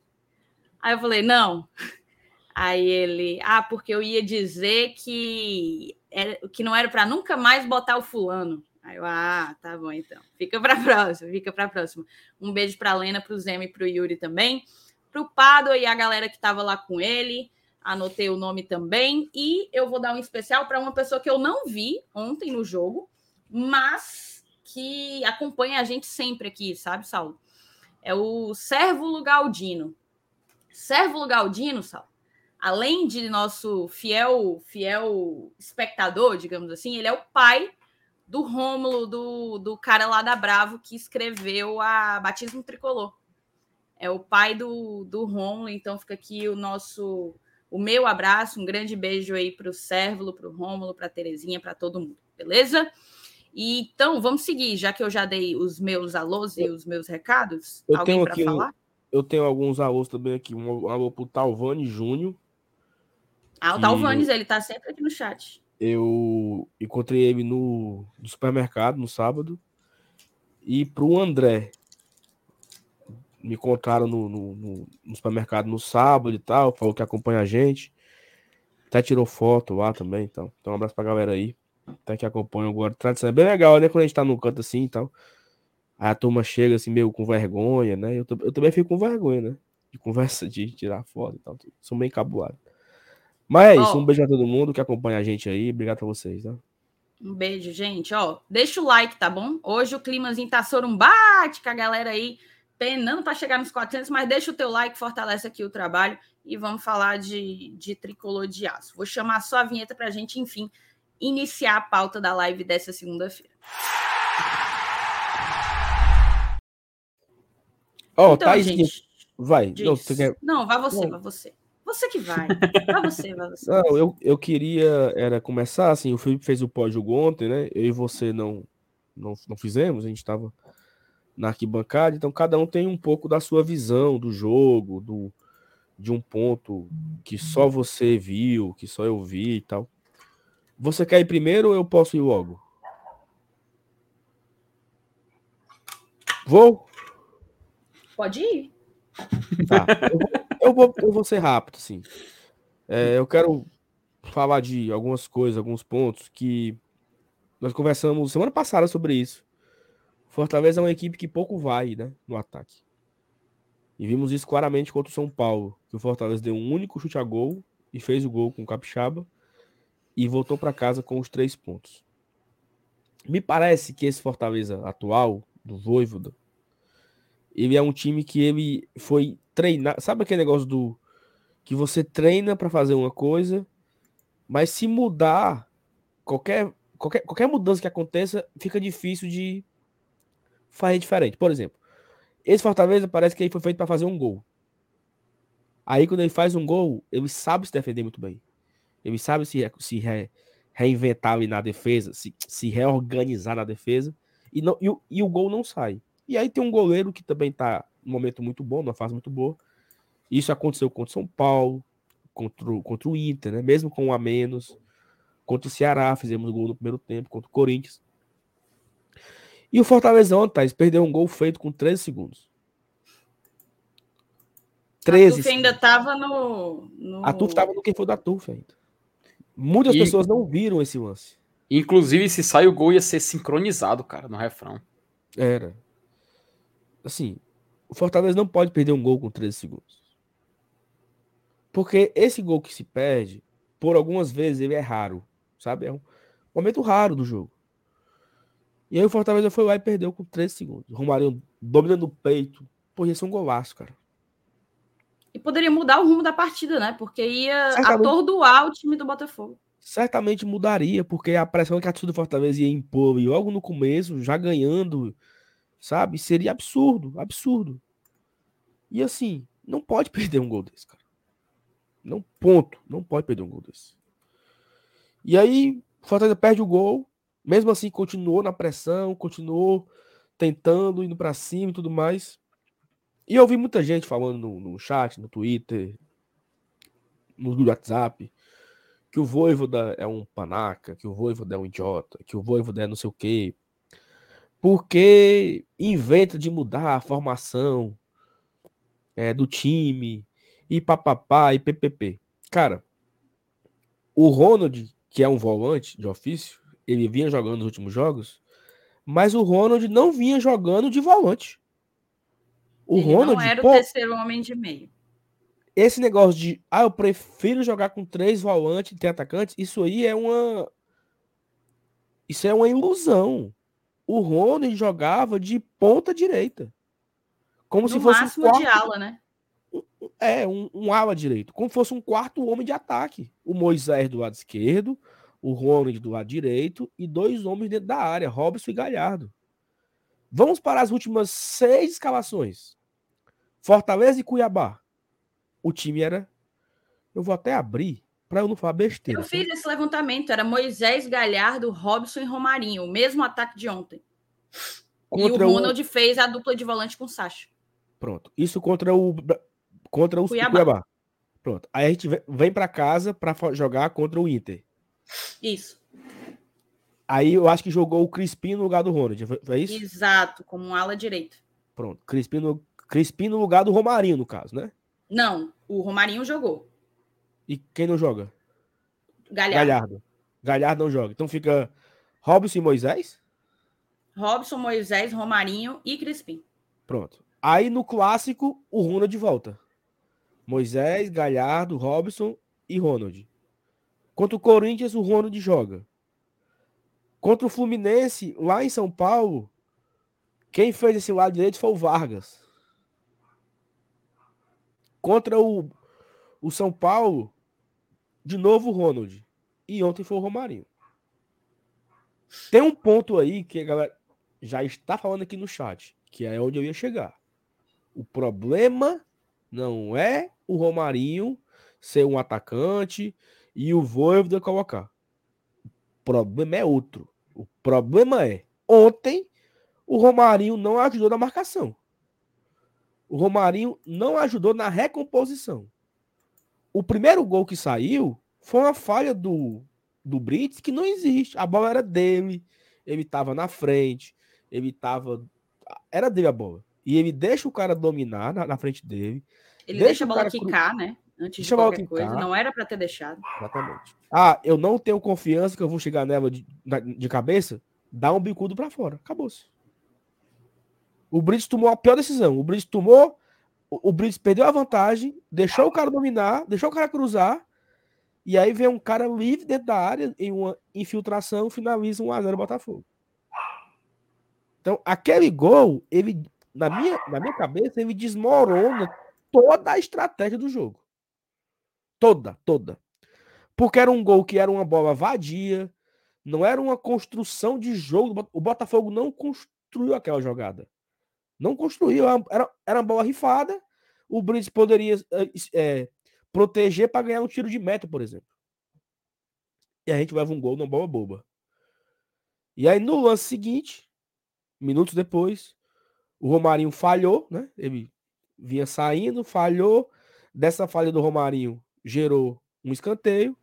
Speaker 2: Aí eu falei: Não. Aí ele: Ah, porque eu ia dizer que, era, que não era para nunca mais botar o fulano. Aí eu, ah, tá bom então. Fica para [LAUGHS] próxima, fica para próxima. Um beijo para Lena, para o Zema e para o Yuri também. Para o Pado e a galera que estava lá com ele. Anotei o nome também. E eu vou dar um especial para uma pessoa que eu não vi ontem no jogo, mas que acompanha a gente sempre aqui, sabe, Saulo? É o Sérvulo Galdino. Sérvulo Galdino, Saulo, além de nosso fiel, fiel espectador, digamos assim, ele é o pai do Rômulo, do, do cara lá da Bravo que escreveu a Batismo Tricolor. É o pai do, do Rômulo, então fica aqui o nosso o meu abraço, um grande beijo aí para o Sérvulo, para o Rômulo, para a Terezinha, para todo mundo, beleza? E, então, vamos seguir, já que eu já dei os meus alôs e os meus recados.
Speaker 1: Eu Alguém para falar? Eu tenho alguns alôs também aqui. Um alô para o Talvani Júnior.
Speaker 2: Ah, o Talvanes, ele tá sempre aqui no chat.
Speaker 1: Eu encontrei ele no, no supermercado no sábado. E para o André, me encontraram no, no, no, supermercado no sábado e tal, falou que acompanha a gente. Até tirou foto lá também, então. Então um abraço pra galera aí. Até que acompanha agora. Tradição é bem legal, né? Quando a gente tá no canto assim e tal. Aí a turma chega assim, meio com vergonha, né? Eu, eu também fico com vergonha, né? De conversa, de tirar foto e tal. Sou meio cabuado. Mas é isso. Oh. Um beijo a todo mundo que acompanha a gente aí. Obrigado a vocês, tá?
Speaker 2: Um beijo, gente. Ó, deixa o like, tá bom? Hoje o climazinho tá sorumbate com a galera aí penando para chegar nos 400, mas deixa o teu like, fortalece aqui o trabalho e vamos falar de, de tricolor de aço. Vou chamar só a vinheta para a gente, enfim, iniciar a pauta da live dessa segunda-feira.
Speaker 1: Ó, oh, então, Thaís, gente, vai.
Speaker 2: Não, quer... não, vai você, vai você. Você que vai. [LAUGHS] Vai você, vai você.
Speaker 1: Não, eu, eu queria era começar assim, o Felipe fez o pódio ontem, né? Eu e você não não, não fizemos, a gente estava na arquibancada, então cada um tem um pouco da sua visão do jogo, do, de um ponto que só você viu, que só eu vi e tal. Você quer ir primeiro ou eu posso ir logo? Vou?
Speaker 2: Pode ir.
Speaker 1: Tá. Eu [LAUGHS] vou, eu vou, eu vou ser rápido, sim. É, eu quero falar de algumas coisas, alguns pontos que nós conversamos semana passada sobre isso. Fortaleza é uma equipe que pouco vai né, no ataque. E vimos isso claramente contra o São Paulo, que o Fortaleza deu um único chute a gol e fez o gol com o Capixaba e voltou para casa com os três pontos. Me parece que esse Fortaleza atual, do Voivoda, ele é um time que ele foi treinar. Sabe aquele negócio do que você treina para fazer uma coisa, mas se mudar, qualquer, qualquer, qualquer mudança que aconteça, fica difícil de fazer diferente. Por exemplo, esse Fortaleza parece que ele foi feito para fazer um gol. Aí quando ele faz um gol, ele sabe se defender muito bem. Ele sabe se, se re, reinventar ali na defesa, se, se reorganizar na defesa. E, não, e, o, e o gol não sai. E aí tem um goleiro que também está num momento muito bom, numa fase muito boa. Isso aconteceu contra o São Paulo, contra o, contra o Inter, né? mesmo com um a menos. Contra o Ceará, fizemos gol no primeiro tempo, contra o Corinthians. E o Fortaleza ontem, Thais, perdeu um gol feito com 13 segundos.
Speaker 2: 13 a Tuf ainda estava no, no.
Speaker 1: A Tuf estava no quem foi da Tuf ainda. Muitas e... pessoas não viram esse lance.
Speaker 3: Inclusive, se sai o gol, ia ser sincronizado, cara, no refrão.
Speaker 1: Era. Assim, o Fortaleza não pode perder um gol com 13 segundos. Porque esse gol que se perde, por algumas vezes, ele é raro. Sabe? É um momento raro do jogo. E aí o Fortaleza foi lá e perdeu com 13 segundos. O Romário dominando o peito. Pô, ia ser um golaço, cara.
Speaker 2: E poderia mudar o rumo da partida, né? Porque ia Certamente... atordoar o time do Botafogo.
Speaker 1: Certamente mudaria, porque a pressão que a torcida do Fortaleza ia impor e logo no começo, já ganhando, sabe? Seria absurdo, absurdo. E assim, não pode [LAUGHS] perder um gol desse, cara. Não, ponto. Não pode perder um gol desse. E aí, o Fortaleza perde o gol. Mesmo assim, continuou na pressão, continuou tentando, indo para cima e tudo mais. E eu vi muita gente falando no, no chat, no Twitter, no WhatsApp, que o Voivoda é um panaca, que o Voivoda é um idiota, que o Voivoda é não sei o quê. Porque inventa de mudar a formação é, do time, e papapá, e ppp. Cara, o Ronald, que é um volante de ofício, ele vinha jogando nos últimos jogos, mas o Ronald não vinha jogando de volante.
Speaker 2: O ele Ronald não era pô, o terceiro homem de meio.
Speaker 1: Esse negócio de, ah, eu prefiro jogar com três volantes e ter atacantes, isso aí é uma. Isso é uma ilusão. O Ronald jogava de ponta direita. Como no se fosse
Speaker 2: máximo um quarto... de ala, né?
Speaker 1: É, um, um ala direito. Como se fosse um quarto homem de ataque. O Moisés do lado esquerdo, o Ronald do lado direito e dois homens dentro da área, Robson e Galhardo. Vamos para as últimas seis escalações. Fortaleza e Cuiabá. O time era. Eu vou até abrir para eu não falar besteira.
Speaker 2: Eu fiz esse levantamento. Era Moisés, Galhardo, Robson e Romarinho. O mesmo ataque de ontem. Contra e o Ronald o... fez a dupla de volante com o Sacha.
Speaker 1: Pronto. Isso contra o contra o Cuiabá. Cuiabá. Pronto. Aí a gente vem para casa para jogar contra o Inter.
Speaker 2: Isso.
Speaker 1: Aí eu acho que jogou o Crispim no lugar do Ronald, foi isso?
Speaker 2: Exato, como um ala direito.
Speaker 1: Pronto, Crispim no, Crispim no lugar do Romarinho, no caso, né?
Speaker 2: Não, o Romarinho jogou.
Speaker 1: E quem não joga?
Speaker 2: Galhardo.
Speaker 1: Galhardo. Galhardo não joga. Então fica Robson e Moisés?
Speaker 2: Robson, Moisés, Romarinho e Crispim.
Speaker 1: Pronto. Aí no clássico, o Ronald volta. Moisés, Galhardo, Robson e Ronald. Contra o Corinthians, o Ronald joga. Contra o Fluminense, lá em São Paulo, quem fez esse lado direito foi o Vargas. Contra o, o São Paulo, de novo o Ronald. E ontem foi o Romarinho. Tem um ponto aí que a galera já está falando aqui no chat, que é onde eu ia chegar. O problema não é o Romarinho ser um atacante e o Voivoda colocar. O problema é outro. O problema é, ontem o Romarinho não ajudou na marcação. O Romarinho não ajudou na recomposição. O primeiro gol que saiu foi uma falha do, do Brits que não existe. A bola era dele, ele estava na frente, ele estava. Era dele a bola. E ele deixa o cara dominar na, na frente dele.
Speaker 2: Ele deixa, deixa a bola quicar, cru... né? Antes deixa de qualquer coisa. Não era para ter deixado.
Speaker 1: Exatamente. Ah, eu não tenho confiança que eu vou chegar nela de, de cabeça. Dá um bicudo para fora. Acabou-se. O Brits tomou a pior decisão. O Brits tomou. O, o Brits perdeu a vantagem, deixou o cara dominar, deixou o cara cruzar. E aí vem um cara livre dentro da área em uma infiltração, finaliza um a 0 Botafogo. Então, aquele gol, ele na minha, na minha cabeça, ele desmorona toda a estratégia do jogo. Toda, toda. Porque era um gol que era uma bola vadia, não era uma construção de jogo. O Botafogo não construiu aquela jogada. Não construiu. Era, era uma bola rifada. O Brits poderia é, proteger para ganhar um tiro de meta, por exemplo. E a gente leva um gol numa bola boba. E aí, no lance seguinte, minutos depois, o Romarinho falhou, né? Ele vinha saindo, falhou. Dessa falha do Romarinho gerou um escanteio.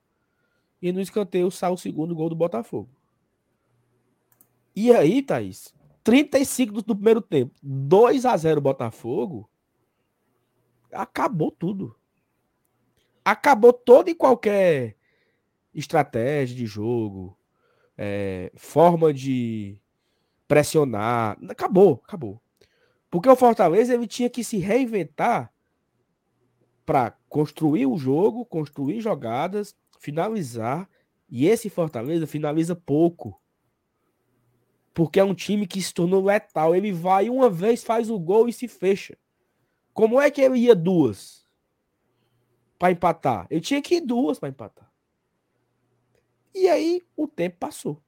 Speaker 1: E no escanteio sai o segundo gol do Botafogo. E aí, Thaís, 35 do primeiro tempo, 2 a 0 Botafogo, acabou tudo. Acabou toda e qualquer estratégia de jogo, é, forma de pressionar. Acabou, acabou. Porque o Fortaleza ele tinha que se reinventar para construir o jogo, construir jogadas, finalizar. E esse Fortaleza finaliza pouco. Porque é um time que se tornou letal. Ele vai uma vez, faz o gol e se fecha. Como é que ele ia duas para empatar? Ele tinha que ir duas para empatar. E aí o tempo passou.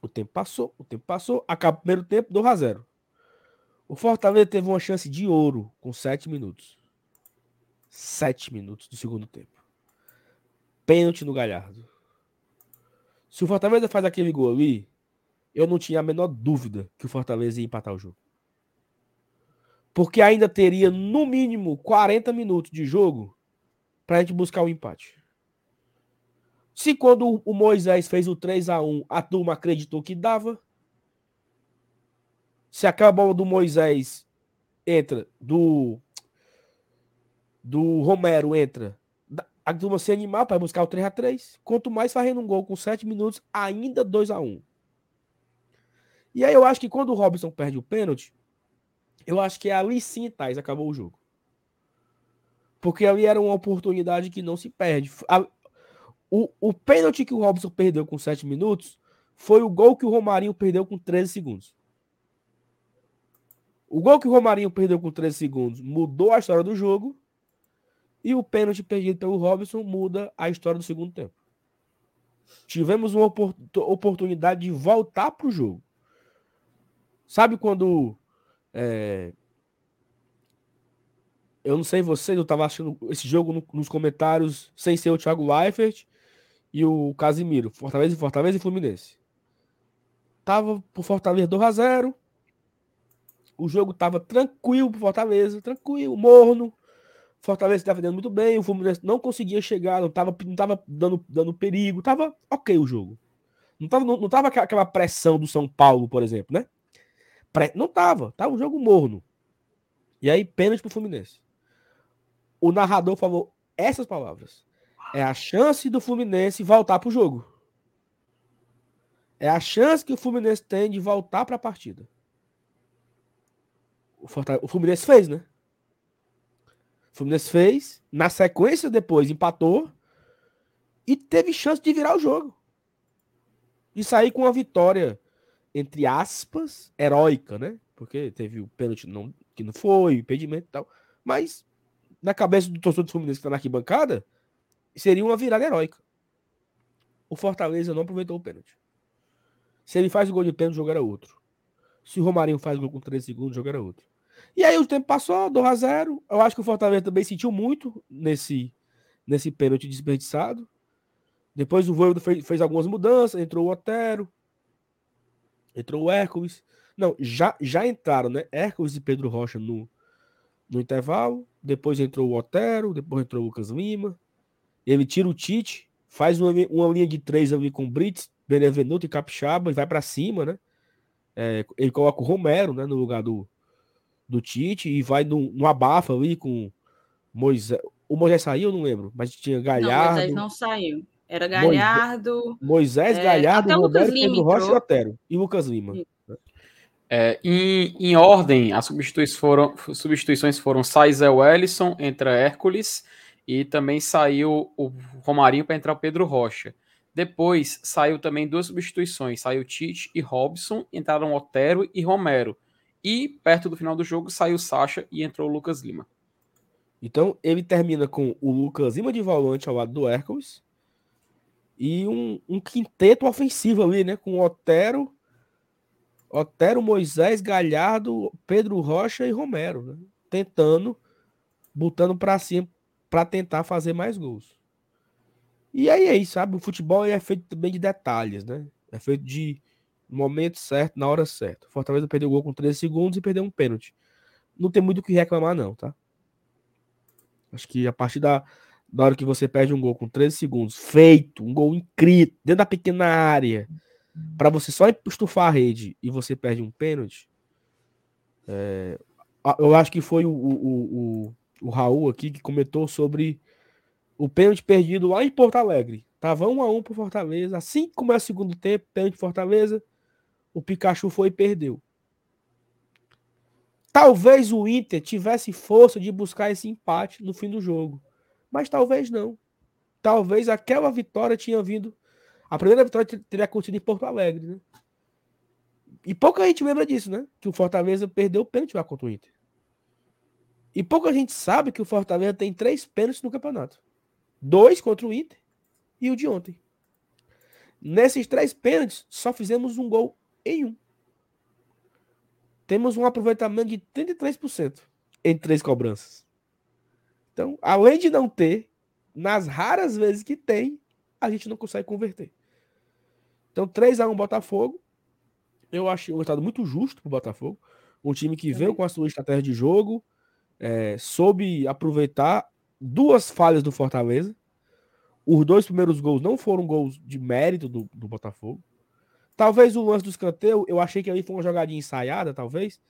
Speaker 1: O tempo passou, o tempo passou. Acaba o primeiro tempo, 2 a 0 o Fortaleza teve uma chance de ouro com sete minutos. Sete minutos do segundo tempo. Pênalti no Galhardo. Se o Fortaleza faz aquele gol ali, eu não tinha a menor dúvida que o Fortaleza ia empatar o jogo. Porque ainda teria, no mínimo, 40 minutos de jogo para a gente buscar o um empate. Se quando o Moisés fez o 3 a 1 a turma acreditou que dava, se aquela bola do Moisés entra do do Romero entra, a turma se animar para buscar o 3 a 3 Quanto mais fazendo um gol com 7 minutos, ainda 2 a 1 E aí eu acho que quando o Robson perde o pênalti, eu acho que é ali sim, Thais, acabou o jogo. Porque ali era uma oportunidade que não se perde. O, o pênalti que o Robson perdeu com 7 minutos foi o gol que o Romarinho perdeu com 13 segundos. O gol que o Romarinho perdeu com 13 segundos mudou a história do jogo. E o pênalti perdido pelo Robson muda a história do segundo tempo. Tivemos uma oportunidade de voltar para o jogo. Sabe quando. É... Eu não sei vocês, eu estava achando esse jogo no, nos comentários sem ser o Thiago Leifert e o Casimiro. Fortaleza e Fortaleza e Fluminense. Tava por Fortaleza 2 a 0 O jogo tava tranquilo pro Fortaleza, tranquilo, morno. Fortaleza estava vendendo muito bem, o Fluminense não conseguia chegar, não estava não tava dando, dando perigo, tava ok o jogo. Não estava não, não tava aquela pressão do São Paulo, por exemplo, né? Não tava, tava um jogo morno. E aí, pênalti pro Fluminense. O narrador falou essas palavras. É a chance do Fluminense voltar pro jogo. É a chance que o Fluminense tem de voltar para a partida. O Fluminense fez, né? O Fluminense fez, na sequência depois empatou e teve chance de virar o jogo. E sair com uma vitória, entre aspas, heróica, né? Porque teve o pênalti não, que não foi, o impedimento e tal. Mas, na cabeça do torcedor do Fluminense que está na arquibancada, seria uma virada heróica. O Fortaleza não aproveitou o pênalti. Se ele faz o gol de pênalti, o jogo era outro. Se o Romarinho faz o gol com 3 segundos, o jogo era outro. E aí o tempo passou, 2 a 0 Eu acho que o Fortaleza também sentiu muito nesse, nesse pênalti desperdiçado. Depois o Voivoda fez, fez algumas mudanças, entrou o Otero, entrou o Hércules. Não, já, já entraram, né? Hércules e Pedro Rocha no, no intervalo. Depois entrou o Otero, depois entrou o Lucas Lima. Ele tira o Tite, faz uma, uma linha de três ali com Brits, Benevenuto e Capixaba e vai para cima, né? É, ele coloca o Romero né, no lugar do, do Tite e vai no, no abafa ali com Moisés. O Moisés saiu, eu não lembro, mas tinha Galhardo. Não, Moisés
Speaker 2: não saiu. Era Galhardo.
Speaker 1: Moisés, é, Galhardo, Roberto, Pedro Rocha e Otero. E Lucas Lima.
Speaker 3: É, em, em, ordem, as substituições foram, substituições foram Saisel Ellison, entra Hércules, e também saiu o Romarinho para entrar o Pedro Rocha. Depois saiu também duas substituições, saiu Tite e Robson, entraram Otero e Romero. E perto do final do jogo saiu Sacha e entrou o Lucas Lima.
Speaker 1: Então ele termina com o Lucas Lima de volante ao lado do Hércules e um, um quinteto ofensivo ali, né? Com Otero, Otero, Moisés, Galhardo, Pedro Rocha e Romero, né? Tentando, botando para cima para tentar fazer mais gols. E aí é isso, sabe? O futebol é feito também de detalhes, né? É feito de momento certo, na hora certa. Fortaleza perdeu o gol com 13 segundos e perdeu um pênalti. Não tem muito o que reclamar, não, tá? Acho que a partir da, da hora que você perde um gol com 13 segundos, feito, um gol incrível, dentro da pequena área, para você só estufar a rede e você perde um pênalti, é, eu acho que foi o, o, o, o Raul aqui que comentou sobre o pênalti perdido lá em Porto Alegre. Tava 1 a 1 pro Fortaleza. Assim que começa o segundo tempo, pênalti Fortaleza, o Pikachu foi e perdeu. Talvez o Inter tivesse força de buscar esse empate no fim do jogo, mas talvez não. Talvez aquela vitória tinha vindo. A primeira vitória teria acontecido em Porto Alegre, né? E pouca gente lembra disso, né? Que o Fortaleza perdeu o pênalti lá contra o Inter. E pouca gente sabe que o Fortaleza tem três pênaltis no campeonato. Dois contra o Inter e o de ontem. Nesses três pênaltis, só fizemos um gol em um. Temos um aproveitamento de 33% em três cobranças. Então, além de não ter, nas raras vezes que tem, a gente não consegue converter. Então, 3 a 1 Botafogo. Eu achei um resultado muito justo para o Botafogo. Um time que veio com a sua estratégia de jogo, é, soube aproveitar duas falhas do Fortaleza. Os dois primeiros gols não foram gols de mérito do, do Botafogo. Talvez o lance do escanteio, eu achei que ali foi uma jogadinha ensaiada, talvez.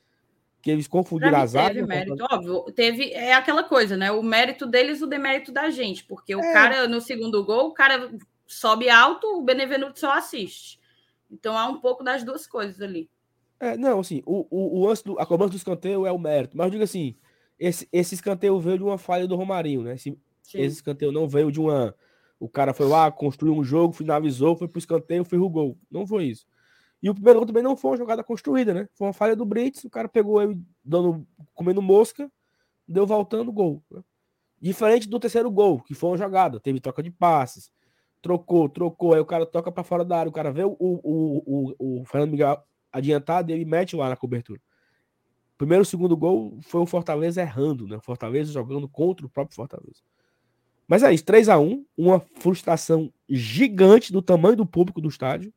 Speaker 1: Que eles confundiram as
Speaker 2: áreas. Teve mérito, óbvio. Teve, é aquela coisa, né? O mérito deles, o demérito da gente, porque o é. cara, no segundo gol, o cara sobe alto, o Benevenuto só assiste. Então há um pouco das duas coisas ali.
Speaker 1: É, não, assim, o, o, o do, a cobrança do escanteio é o mérito, mas eu digo assim, esse, esse escanteio veio de uma falha do Romarinho, né? Esse, esse escanteio não veio de uma. O cara foi lá, construiu um jogo, finalizou, foi pro escanteio, fez o gol. Não foi isso. E o primeiro gol também não foi uma jogada construída, né? Foi uma falha do Brits, o cara pegou ele dando, comendo mosca, deu voltando gol. Né? Diferente do terceiro gol, que foi uma jogada, teve troca de passes, trocou, trocou, aí o cara toca para fora da área, o cara vê o, o, o, o Fernando Miguel adiantado, ele mete lá na cobertura. Primeiro e segundo gol foi o Fortaleza errando, né? O Fortaleza jogando contra o próprio Fortaleza. Mas é isso, 3 a 1 uma frustração gigante do tamanho do público do estádio.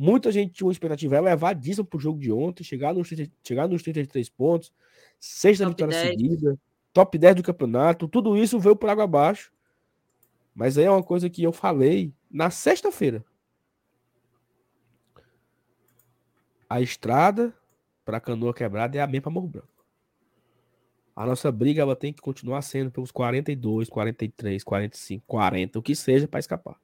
Speaker 1: Muita gente tinha uma expectativa elevadíssima pro jogo de ontem, chegar nos, chegar nos 33 pontos, sexta top vitória 10. seguida, top 10 do campeonato, tudo isso veio por água abaixo. Mas aí é uma coisa que eu falei na sexta-feira. A estrada para Canoa Quebrada é a mesma para Morro Branco. A nossa briga ela tem que continuar sendo pelos 42, 43, 45, 40, o que seja para escapar.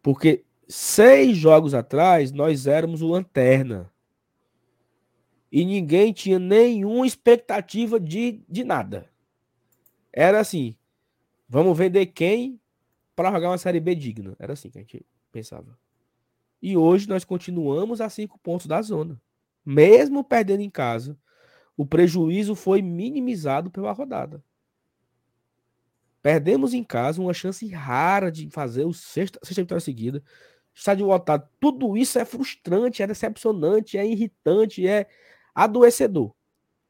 Speaker 1: Porque seis jogos atrás nós éramos o lanterna. E ninguém tinha nenhuma expectativa de, de nada. Era assim: vamos vender quem para jogar uma Série B digna. Era assim que a gente pensava. E hoje nós continuamos a cinco pontos da zona. Mesmo perdendo em casa, o prejuízo foi minimizado pela rodada. Perdemos em casa uma chance rara de fazer o sexta, sexta vitória seguida. Estádio lotado. Tudo isso é frustrante, é decepcionante, é irritante, é adoecedor.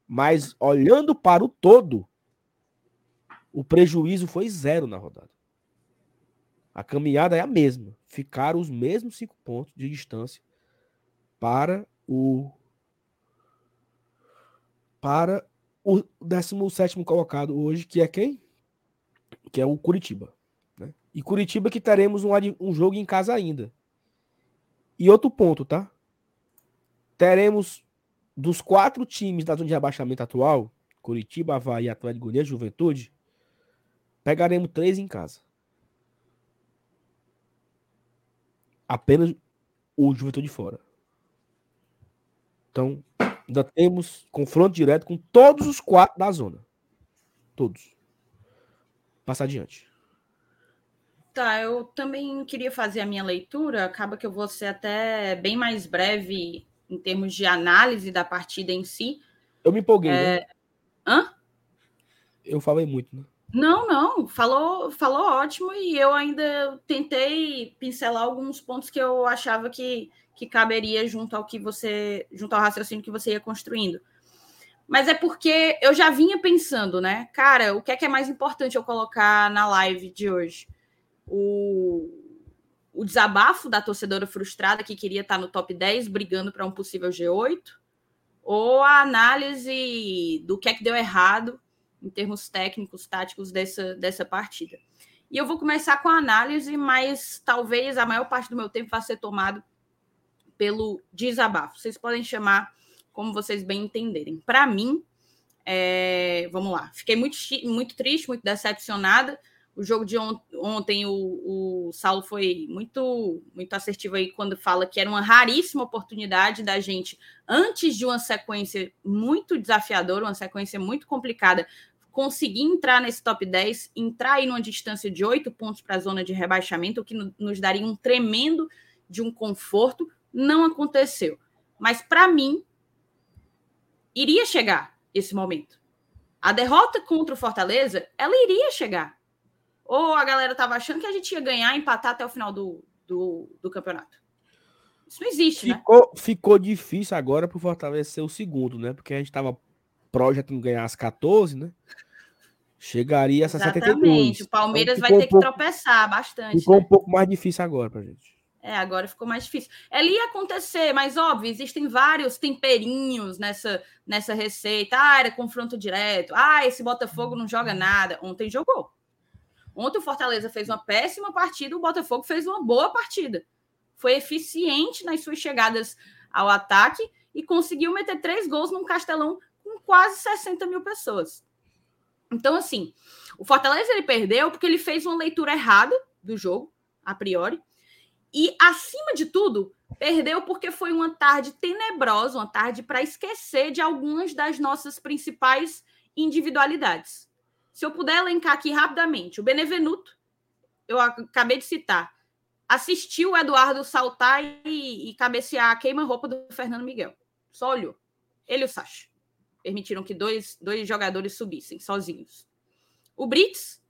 Speaker 1: Mas olhando para o todo, o prejuízo foi zero na rodada. A caminhada é a mesma. Ficaram os mesmos cinco pontos de distância para o para o 17 colocado hoje, que é quem? Que é o Curitiba. E Curitiba que teremos um, um jogo em casa ainda. E outro ponto, tá? Teremos dos quatro times da zona de rebaixamento atual, Curitiba, Havaí, Atlético Goianiense, Juventude, pegaremos três em casa. Apenas o Juventude fora. Então, ainda temos confronto direto com todos os quatro da zona. Todos. Passar adiante.
Speaker 2: Tá, eu também queria fazer a minha leitura. Acaba que eu vou ser até bem mais breve em termos de análise da partida em si.
Speaker 1: Eu me empolguei.
Speaker 2: É...
Speaker 1: Né?
Speaker 2: Hã?
Speaker 1: Eu falei muito, né?
Speaker 2: Não, não, falou, falou ótimo e eu ainda tentei pincelar alguns pontos que eu achava que que caberia junto ao que você, junto ao raciocínio que você ia construindo. Mas é porque eu já vinha pensando, né? Cara, o que é que é mais importante eu colocar na live de hoje? O, o desabafo da torcedora frustrada que queria estar no top 10 brigando para um possível G8? Ou a análise do que é que deu errado em termos técnicos, táticos dessa, dessa partida? E eu vou começar com a análise, mas talvez a maior parte do meu tempo vá ser tomado pelo desabafo. Vocês podem chamar como vocês bem entenderem. Para mim, é, vamos lá, fiquei muito, muito triste, muito decepcionada. O jogo de on ontem, o, o Saulo foi muito, muito assertivo aí quando fala que era uma raríssima oportunidade da gente, antes de uma sequência muito desafiadora, uma sequência muito complicada, conseguir entrar nesse top 10, entrar aí numa distância de oito pontos para a zona de rebaixamento, o que nos daria um tremendo de um conforto, não aconteceu. Mas para mim, iria chegar esse momento. A derrota contra o Fortaleza, ela iria chegar. Ou a galera estava achando que a gente ia ganhar, empatar até o final do, do, do campeonato. Isso não existe,
Speaker 1: né? ficou,
Speaker 2: né?
Speaker 1: Ficou difícil agora para o Fortaleza ser o segundo, né? Porque a gente estava projetando ganhar as 14, né? Chegaria a 72. Exatamente.
Speaker 2: O Palmeiras então, vai ter um pouco, que tropeçar bastante.
Speaker 1: Ficou né? um pouco mais difícil agora para gente.
Speaker 2: É, agora ficou mais difícil. Ela ia acontecer, mas óbvio, existem vários temperinhos nessa, nessa receita. Ah, era confronto direto. Ah, esse Botafogo não joga nada. Ontem jogou. Ontem o Fortaleza fez uma péssima partida, o Botafogo fez uma boa partida. Foi eficiente nas suas chegadas ao ataque e conseguiu meter três gols num castelão com quase 60 mil pessoas. Então, assim, o Fortaleza ele perdeu porque ele fez uma leitura errada do jogo, a priori, e, acima de tudo, perdeu porque foi uma tarde tenebrosa, uma tarde para esquecer de algumas das nossas principais individualidades. Se eu puder elencar aqui rapidamente, o Benevenuto, eu acabei de citar, assistiu o Eduardo saltar e, e cabecear a queima-roupa do Fernando Miguel. Só olhou. Ele e o Sacha. Permitiram que dois, dois jogadores subissem sozinhos. O Brits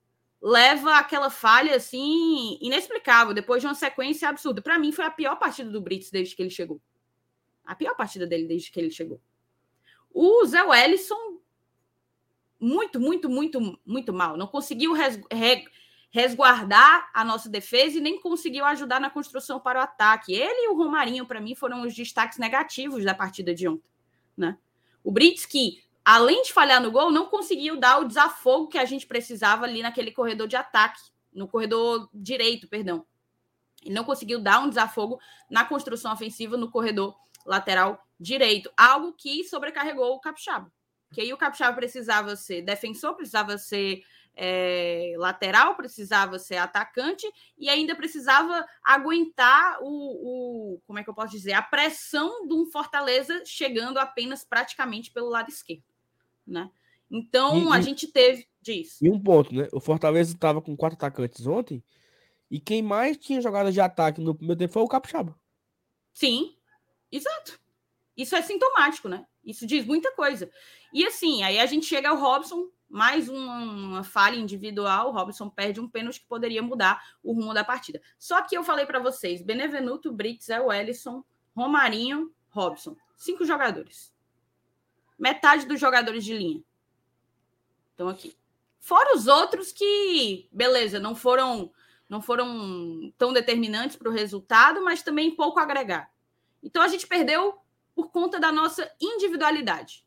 Speaker 2: leva aquela falha assim inexplicável depois de uma sequência absurda. Para mim foi a pior partida do Brits desde que ele chegou. A pior partida dele desde que ele chegou. O Zé Wellison muito, muito, muito, muito mal. Não conseguiu res, re, resguardar a nossa defesa e nem conseguiu ajudar na construção para o ataque. Ele e o Romarinho, para mim, foram os destaques negativos da partida de ontem. Né? O Brits, que além de falhar no gol, não conseguiu dar o desafogo que a gente precisava ali naquele corredor de ataque, no corredor direito, perdão. Ele não conseguiu dar um desafogo na construção ofensiva no corredor lateral direito, algo que sobrecarregou o Capixaba que aí o Capixaba precisava ser defensor, precisava ser é, lateral, precisava ser atacante e ainda precisava aguentar o, o, como é que eu posso dizer, a pressão de um Fortaleza chegando apenas praticamente pelo lado esquerdo, né? Então e, a gente teve disso.
Speaker 1: E um ponto, né? O Fortaleza estava com quatro atacantes ontem e quem mais tinha jogadas de ataque no primeiro tempo foi o Capixaba.
Speaker 2: Sim, exato. Isso é sintomático, né? Isso diz muita coisa. E assim, aí a gente chega ao Robson, mais uma, uma falha individual. O Robson perde um pênalti que poderia mudar o rumo da partida. Só que eu falei para vocês: Benevenuto, Brits, é o Ellison, Romarinho, Robson. Cinco jogadores. Metade dos jogadores de linha. Estão aqui. Fora os outros que, beleza, não foram não foram tão determinantes para o resultado, mas também pouco agregar. Então a gente perdeu por conta da nossa individualidade.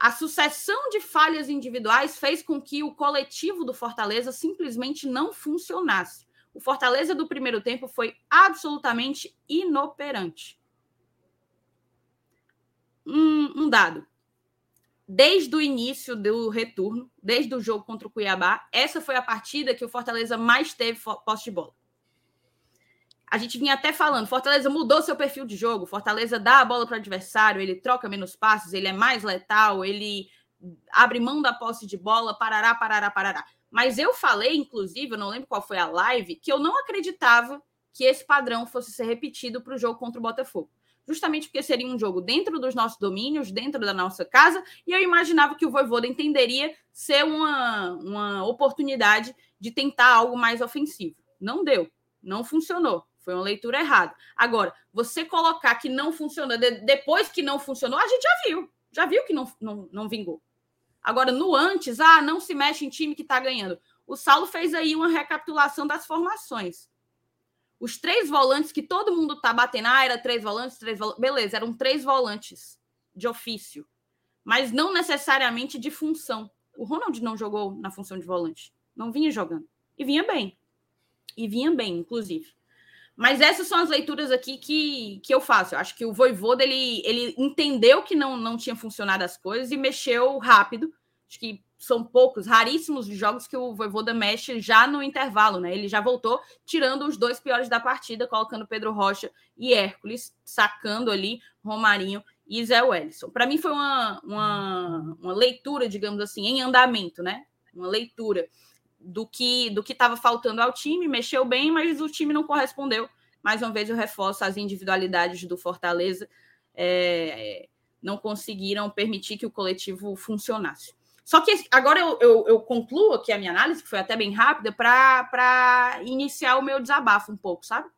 Speaker 2: A sucessão de falhas individuais fez com que o coletivo do Fortaleza simplesmente não funcionasse. O Fortaleza do primeiro tempo foi absolutamente inoperante. Um, um, dado. Desde o início do retorno, desde o jogo contra o Cuiabá, essa foi a partida que o Fortaleza mais teve posse de bola a gente vinha até falando, Fortaleza mudou seu perfil de jogo, Fortaleza dá a bola para o adversário, ele troca menos passes, ele é mais letal, ele abre mão da posse de bola, parará, parará, parará. Mas eu falei, inclusive, eu não lembro qual foi a live, que eu não acreditava que esse padrão fosse ser repetido para o jogo contra o Botafogo. Justamente porque seria um jogo dentro dos nossos domínios, dentro da nossa casa, e eu imaginava que o Voivoda entenderia ser uma, uma oportunidade de tentar algo mais ofensivo. Não deu, não funcionou. Foi uma leitura errada. Agora, você colocar que não funcionou, de, depois que não funcionou, a gente já viu. Já viu que não, não, não vingou. Agora, no antes, ah, não se mexe em time que está ganhando. O Saulo fez aí uma recapitulação das formações. Os três volantes que todo mundo está batendo, ah, era três volantes, três volantes. Beleza, eram três volantes de ofício, mas não necessariamente de função. O Ronald não jogou na função de volante. Não vinha jogando. E vinha bem. E vinha bem, inclusive. Mas essas são as leituras aqui que, que eu faço. Eu acho que o Voivoda, ele, ele entendeu que não, não tinha funcionado as coisas e mexeu rápido. Acho que são poucos, raríssimos os jogos que o Voivoda mexe já no intervalo, né? Ele já voltou tirando os dois piores da partida, colocando Pedro Rocha e Hércules, sacando ali Romarinho e Zé Wellison. Para mim foi uma, uma, uma leitura, digamos assim, em andamento, né? Uma leitura do que do que estava faltando ao time, mexeu bem, mas o time não correspondeu. Mais uma vez eu reforço as individualidades do Fortaleza é, não conseguiram permitir que o coletivo funcionasse. Só que agora eu, eu, eu concluo aqui a minha análise, que foi até bem rápida, para iniciar o meu desabafo um pouco, sabe?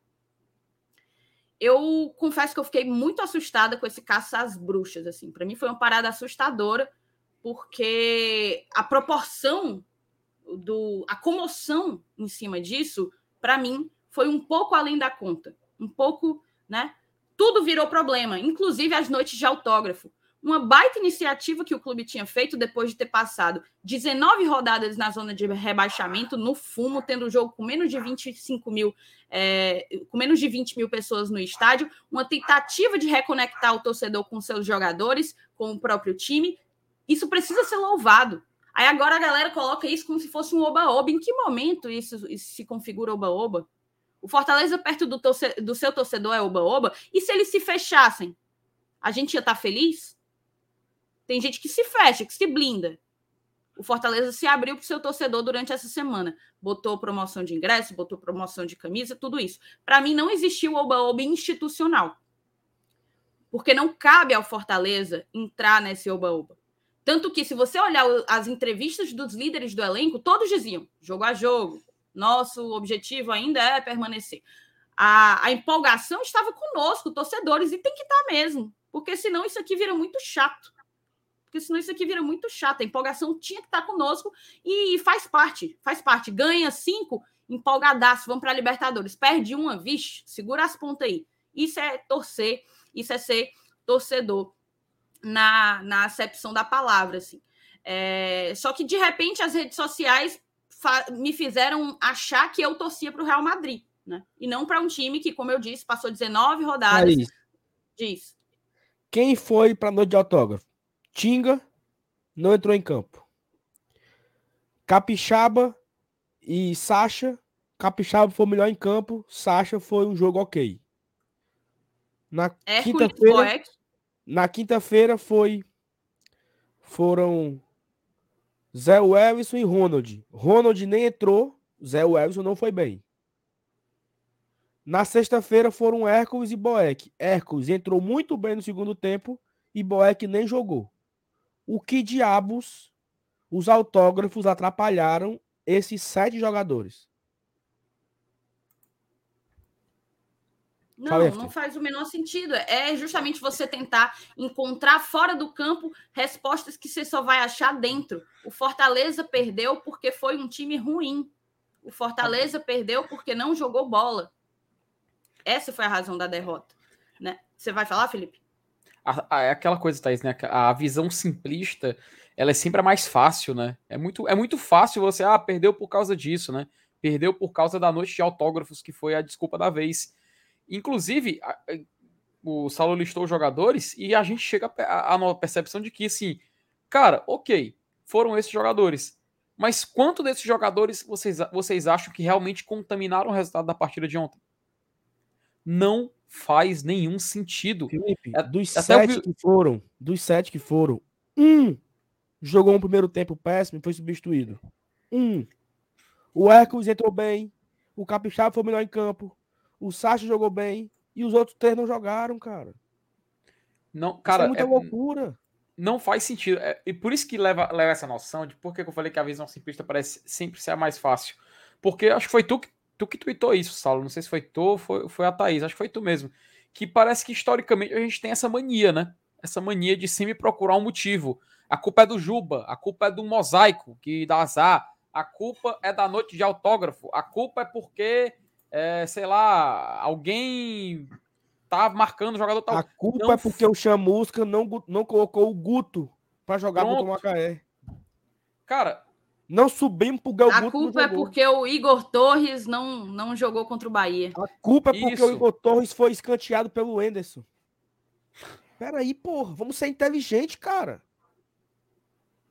Speaker 2: Eu confesso que eu fiquei muito assustada com esse caça às bruxas. assim. Para mim foi uma parada assustadora, porque a proporção do a comoção em cima disso, para mim, foi um pouco além da conta. Um pouco, né? Tudo virou problema, inclusive as noites de autógrafo. uma baita iniciativa que o clube tinha feito depois de ter passado 19 rodadas na zona de rebaixamento, no fumo, tendo o jogo com menos de 25 mil, é, com menos de 20 mil pessoas no estádio, uma tentativa de reconectar o torcedor com seus jogadores, com o próprio time. Isso precisa ser louvado. Aí agora a galera coloca isso como se fosse um oba-oba. Em que momento isso, isso se configura oba-oba? O Fortaleza perto do, torce, do seu torcedor é oba-oba? E se eles se fechassem? A gente ia estar tá feliz? Tem gente que se fecha, que se blinda. O Fortaleza se abriu para o seu torcedor durante essa semana. Botou promoção de ingresso, botou promoção de camisa, tudo isso. Para mim, não existiu oba-oba institucional. Porque não cabe ao Fortaleza entrar nesse oba-oba. Tanto que, se você olhar as entrevistas dos líderes do elenco, todos diziam: jogo a jogo, nosso objetivo ainda é permanecer. A, a empolgação estava conosco, torcedores, e tem que estar mesmo, porque senão isso aqui vira muito chato porque senão isso aqui vira muito chato. A empolgação tinha que estar conosco e faz parte, faz parte. Ganha cinco, empolgadaço, vamos para a Libertadores. Perde uma, vixe, segura as pontas aí. Isso é torcer, isso é ser torcedor na, na acepção da palavra, assim. É, só que de repente as redes sociais me fizeram achar que eu torcia para o Real Madrid, né? E não para um time que, como eu disse, passou 19 rodadas. É Diz.
Speaker 1: Quem foi para a noite de autógrafo? Tinga não entrou em campo. Capixaba e Sacha. Capixaba foi melhor em campo. Sacha foi um jogo ok. Na quinta-feira. Na quinta-feira foi. Foram Zé Wellison e Ronald. Ronald nem entrou. Zé Wellison não foi bem. Na sexta-feira foram Hércules e Boeck. Hércules entrou muito bem no segundo tempo e Boeck nem jogou o que diabos os autógrafos atrapalharam esses sete jogadores?
Speaker 2: Não, não faz o menor sentido. É justamente você tentar encontrar fora do campo respostas que você só vai achar dentro. O Fortaleza perdeu porque foi um time ruim. O Fortaleza perdeu porque não jogou bola. Essa foi a razão da derrota. Né? Você vai falar, Felipe?
Speaker 3: é aquela coisa, Thaís, né? A visão simplista, ela é sempre a mais fácil, né? É muito, é muito fácil você, ah, perdeu por causa disso, né? Perdeu por causa da noite de autógrafos, que foi a desculpa da vez. Inclusive, a, o Saulo listou os jogadores e a gente chega a, a, percepção de que, assim, cara, ok, foram esses jogadores. Mas quanto desses jogadores vocês, vocês acham que realmente contaminaram o resultado da partida de ontem? Não faz nenhum sentido.
Speaker 1: Felipe, é, dos sete que foram, dos sete que foram, um jogou um primeiro tempo péssimo e foi substituído. Um. O Hércules entrou bem, o Capixaba foi melhor em campo, o Sacha jogou bem e os outros três não jogaram, cara.
Speaker 3: Não, cara,
Speaker 1: isso é muita é, loucura.
Speaker 3: Não faz sentido. É, e por isso que leva, leva essa noção de por que eu falei que a visão simplista parece sempre ser a mais fácil. Porque acho que foi tu que tu que tweetou isso, Saulo. Não sei se foi tu ou foi, foi a Thaís, acho que foi tu mesmo. Que parece que historicamente a gente tem essa mania, né? Essa mania de sempre procurar um motivo. A culpa é do Juba, a culpa é do mosaico que dá azar, a culpa é da noite de autógrafo, a culpa é porque, é, sei lá, alguém tá marcando o jogador tal.
Speaker 1: A culpa não... é porque o Chamusca não, não colocou o Guto para jogar Pronto. contra o Macaé.
Speaker 3: Cara,
Speaker 1: não subimos pro Guto.
Speaker 2: A culpa é porque o Igor Torres não, não jogou contra o Bahia.
Speaker 1: A culpa é porque Isso. o Igor Torres foi escanteado pelo Enderson. Peraí, porra, vamos ser inteligente, cara.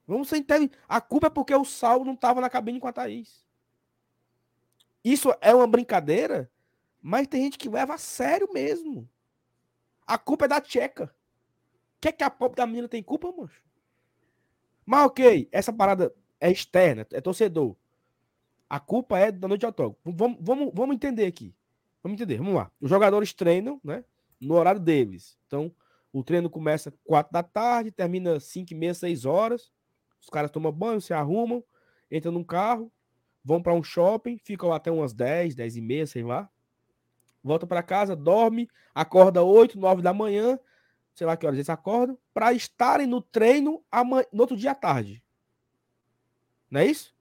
Speaker 1: Vamos ser inteligente. A culpa é porque o Sal não tava na cabine com a Thaís. Isso é uma brincadeira, mas tem gente que leva a sério mesmo. A culpa é da Tcheca. Quer que a pobre da menina tem culpa, mancho? Mas ok, essa parada é externa, é torcedor. A culpa é da noite de autógrafo. Vamos, vamos, vamos entender aqui. Vamos entender, vamos lá. Os jogadores treinam, né? No horário deles. Então, o treino começa 4 da tarde, termina 5 e meia, 6 horas. Os caras tomam banho, se arrumam, entram num carro, vão para um shopping, ficam até umas 10, 10 e meia, sei lá. Volta para casa, dorme, acorda 8, 9 da manhã, sei lá que horas eles acordam, para estarem no treino no outro dia à tarde. Não é isso?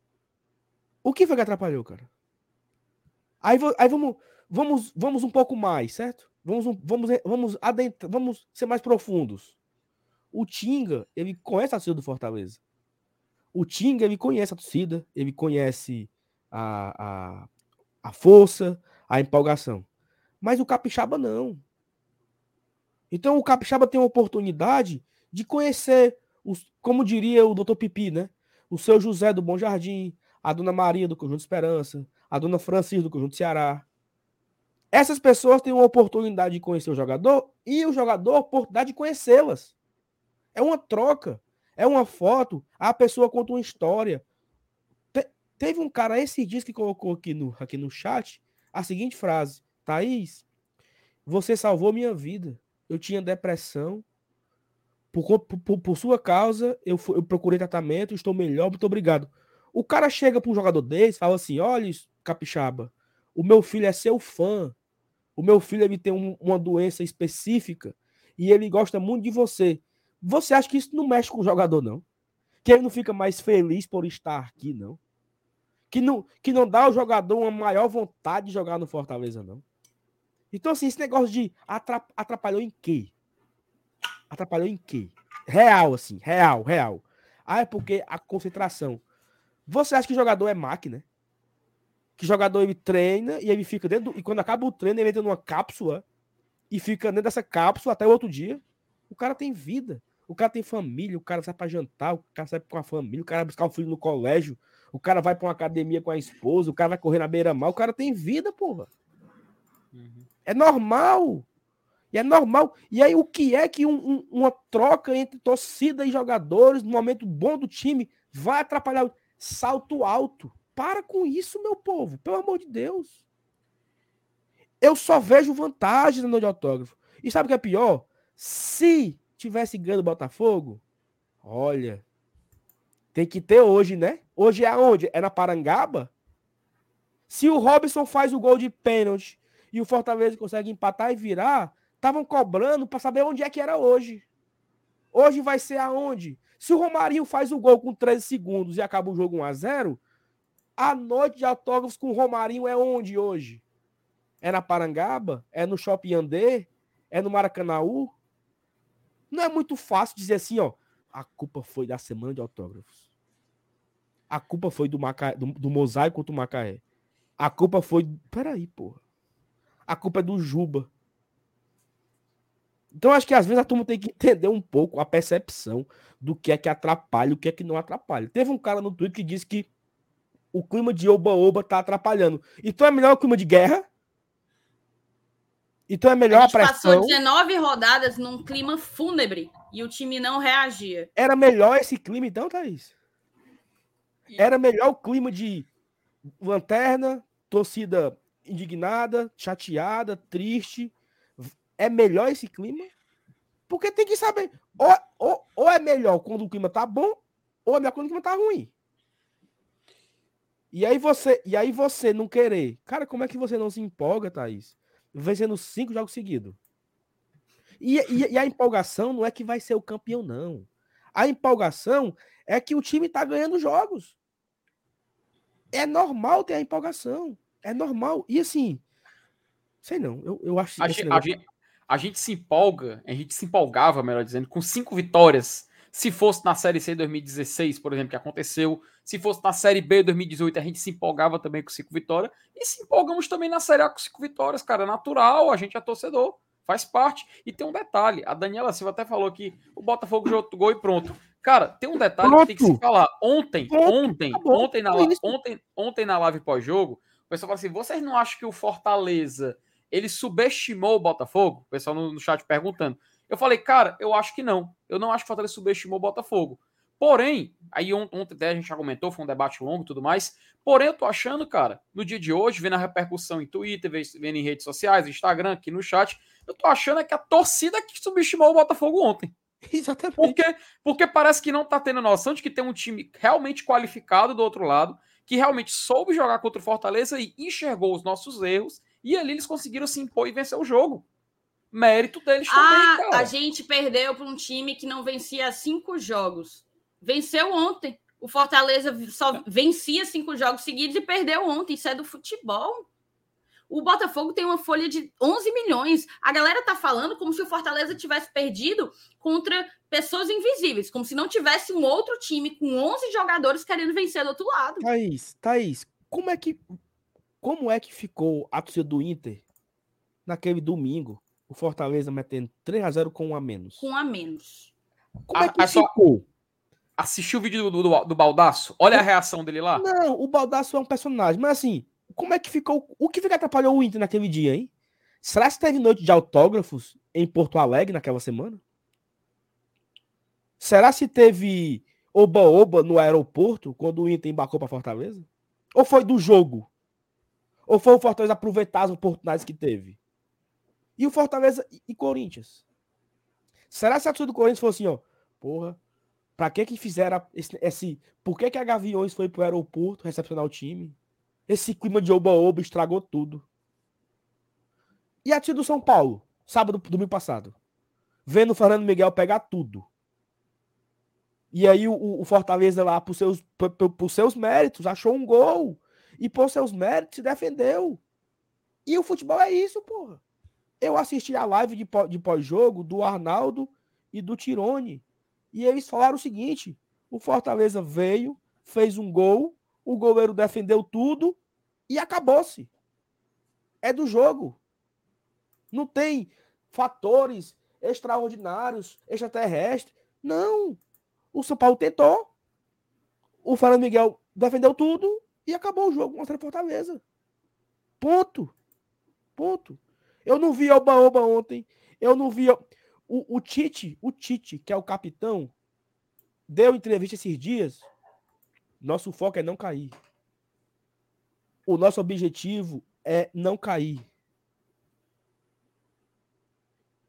Speaker 1: O que foi que atrapalhou, cara? Aí, aí vamos, vamos, vamos um pouco mais, certo? Vamos, vamos, vamos adentrar, vamos ser mais profundos. O Tinga, ele conhece a torcida do Fortaleza. O Tinga, ele conhece a torcida, ele conhece a, a, a força, a empolgação. Mas o Capixaba não. Então o Capixaba tem a oportunidade de conhecer, os, como diria o doutor Pipi, né? O seu José do Bom Jardim, a dona Maria do Conjunto Esperança, a dona Francisca do Conjunto Ceará. Essas pessoas têm uma oportunidade de conhecer o jogador e o jogador a oportunidade de conhecê-las. É uma troca, é uma foto, a pessoa conta uma história. Te, teve um cara esse dia que colocou aqui no, aqui no chat a seguinte frase: Thaís, você salvou minha vida. Eu tinha depressão. Por, por, por sua causa, eu, eu procurei tratamento, estou melhor, muito obrigado. O cara chega para um jogador desse fala assim: olha, Capixaba, o meu filho é seu fã. O meu filho ele tem um, uma doença específica e ele gosta muito de você. Você acha que isso não mexe com o jogador, não? Que ele não fica mais feliz por estar aqui, não? Que não, que não dá ao jogador uma maior vontade de jogar no Fortaleza, não? Então, assim, esse negócio de atrapalhou em quê? Atrapalhou em quê? Real, assim, real, real. Ah, é porque a concentração. Você acha que jogador é máquina? Que jogador ele treina e ele fica dentro. Do... E quando acaba o treino, ele entra numa cápsula e fica dentro dessa cápsula até o outro dia. O cara tem vida. O cara tem família, o cara sai para jantar, o cara sai com a família, o cara vai buscar o filho no colégio, o cara vai para uma academia com a esposa, o cara vai correr na beira-mar, o cara tem vida, porra. Uhum. É normal. E é normal. E aí, o que é que um, um, uma troca entre torcida e jogadores, no momento bom do time, vai atrapalhar? Salto alto. Para com isso, meu povo. Pelo amor de Deus. Eu só vejo vantagem no de autógrafo. E sabe o que é pior? Se tivesse ganho o Botafogo, olha, tem que ter hoje, né? Hoje é aonde? É na Parangaba? Se o Robson faz o gol de pênalti e o Fortaleza consegue empatar e virar, estavam cobrando para saber onde é que era hoje. Hoje vai ser aonde? Se o Romarinho faz o gol com 13 segundos e acaba o jogo 1 a 0, a noite de autógrafos com o Romarinho é onde hoje? É na Parangaba? É no Shopping Andê? É no Maracanãú? Não é muito fácil dizer assim, ó. A culpa foi da semana de autógrafos. A culpa foi do, Maca... do, do mosaico contra o Macaé. A culpa foi. Peraí, porra. A culpa é do Juba. Então, acho que às vezes a turma tem que entender um pouco a percepção do que é que atrapalha e o que é que não atrapalha. Teve um cara no Twitter que disse que o clima de oba-oba tá atrapalhando. Então é melhor o clima de guerra então é melhor a, gente a pressão.
Speaker 2: Passou 19 rodadas num clima fúnebre e o time não reagia.
Speaker 1: Era melhor esse clima, então, Thaís? Era melhor o clima de lanterna, torcida indignada, chateada, triste. É melhor esse clima? Porque tem que saber. Ou, ou, ou é melhor quando o clima tá bom, ou é melhor quando o clima tá ruim. E aí você, e aí você não querer. Cara, como é que você não se empolga, Thaís? Vencendo cinco jogos seguidos. E, e, e, a empolgação não é que vai ser o campeão, não. A empolgação é que o time tá ganhando jogos. É normal ter a empolgação. É normal. E assim, sei não, eu, eu acho
Speaker 3: a, negócio... a, gente, a gente se empolga, a gente se empolgava, melhor dizendo, com cinco vitórias. Se fosse na Série C 2016, por exemplo, que aconteceu, se fosse na Série B 2018, a gente se empolgava também com cinco vitórias. E se empolgamos também na Série A com cinco vitórias, cara. É natural, a gente é torcedor, faz parte. E tem um detalhe: a Daniela Silva até falou que o Botafogo jogou gol e pronto. Cara, tem um detalhe pronto. que tem que se falar. Ontem, pronto. ontem, ontem na, ontem, ontem na live pós-jogo, o pessoal falou assim: vocês não acham que o Fortaleza ele subestimou o Botafogo? O pessoal no, no chat perguntando. Eu falei, cara, eu acho que não. Eu não acho que o Fortaleza subestimou o Botafogo. Porém, aí ontem até a gente já comentou, foi um debate longo e tudo mais. Porém, eu tô achando, cara, no dia de hoje, vendo a repercussão em Twitter, vendo em redes sociais, Instagram, aqui no chat, eu tô achando é que a torcida que subestimou o Botafogo ontem. [LAUGHS]
Speaker 1: Exatamente.
Speaker 3: Porque, porque parece que não tá tendo noção de que tem um time realmente qualificado do outro lado, que realmente soube jogar contra o Fortaleza e enxergou os nossos erros, e ali eles conseguiram se impor e vencer o jogo. Mérito deles
Speaker 2: ah, também, cara. A gente perdeu para um time que não vencia cinco jogos. Venceu ontem. O Fortaleza só vencia cinco jogos seguidos e perdeu ontem. Isso é do futebol. O Botafogo tem uma folha de 11 milhões. A galera tá falando como se o Fortaleza tivesse perdido contra pessoas invisíveis, como se não tivesse um outro time com 11 jogadores querendo vencer do outro lado.
Speaker 1: Thaís, Thaís, como é que como é que ficou a torcida do Inter naquele domingo? O Fortaleza metendo 3 a 0 com um a menos.
Speaker 2: Com um a menos.
Speaker 1: Como é que ficou?
Speaker 3: Assistiu o vídeo do, do, do Baldaço? Olha a reação dele lá.
Speaker 1: Não, o Baldaço é um personagem, mas assim, como é que ficou? O que fica atrapalhou o Inter naquele dia, hein? Será que teve noite de autógrafos em Porto Alegre naquela semana? Será se teve oba-oba no aeroporto quando o Inter embarcou para Fortaleza? Ou foi do jogo? Ou foi o Fortaleza aproveitar as oportunidades que teve? E o Fortaleza e Corinthians? Será se a torcida do Corinthians falou assim, ó, porra, pra que que fizeram esse, esse por que que a Gaviões foi pro aeroporto recepcionar o time? Esse clima de oba-oba estragou tudo. E a tia do São Paulo, sábado, domingo passado, vendo o Fernando Miguel pegar tudo. E aí o, o Fortaleza lá, por seus, por, por, seus méritos, achou um gol. E por seus méritos se defendeu. E o futebol é isso, porra. Eu assisti a live de, pós-jogo do Arnaldo e do Tirone. E eles falaram o seguinte: o Fortaleza veio, fez um gol, o goleiro defendeu tudo e acabou-se. É do jogo. Não tem fatores extraordinários, extraterrestres. Não. O São Paulo tentou. O Fernando Miguel defendeu tudo e acabou o jogo contra a Fortaleza. Ponto. Ponto. Eu não vi Oba-Oba ontem. Eu não vi. O, o Tite, o Tite, que é o capitão, deu entrevista esses dias. Nosso foco é não cair. O nosso objetivo é não cair.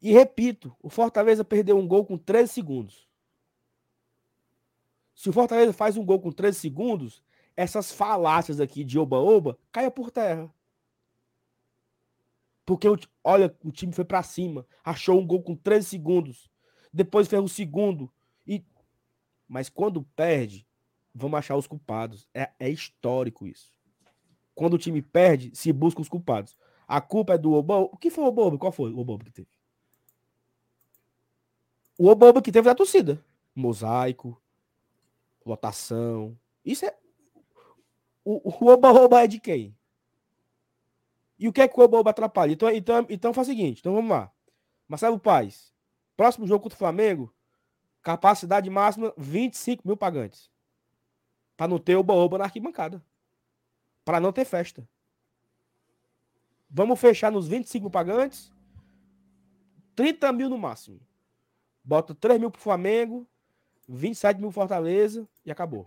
Speaker 1: E repito, o Fortaleza perdeu um gol com 13 segundos. Se o Fortaleza faz um gol com 13 segundos, essas falácias aqui de oba-oba caia por terra. Porque, olha, o time foi para cima, achou um gol com 13 segundos, depois fez o segundo. e Mas quando perde, vamos achar os culpados. É, é histórico isso. Quando o time perde, se busca os culpados. A culpa é do Oba. O que foi o Oba? Qual foi o Oba que teve? O Oba que teve da torcida. Mosaico, lotação. Isso é. O, o é de quem? E o que é que o Oba-Oba atrapalha? Então, então, então faz o seguinte: então vamos lá. Marcelo Paz, próximo jogo contra o Flamengo, capacidade máxima 25 mil pagantes. Para não ter Oba-Oba na arquibancada. Para não ter festa. Vamos fechar nos 25 mil pagantes. 30 mil no máximo. Bota 3 mil pro Flamengo, 27 mil Fortaleza e acabou.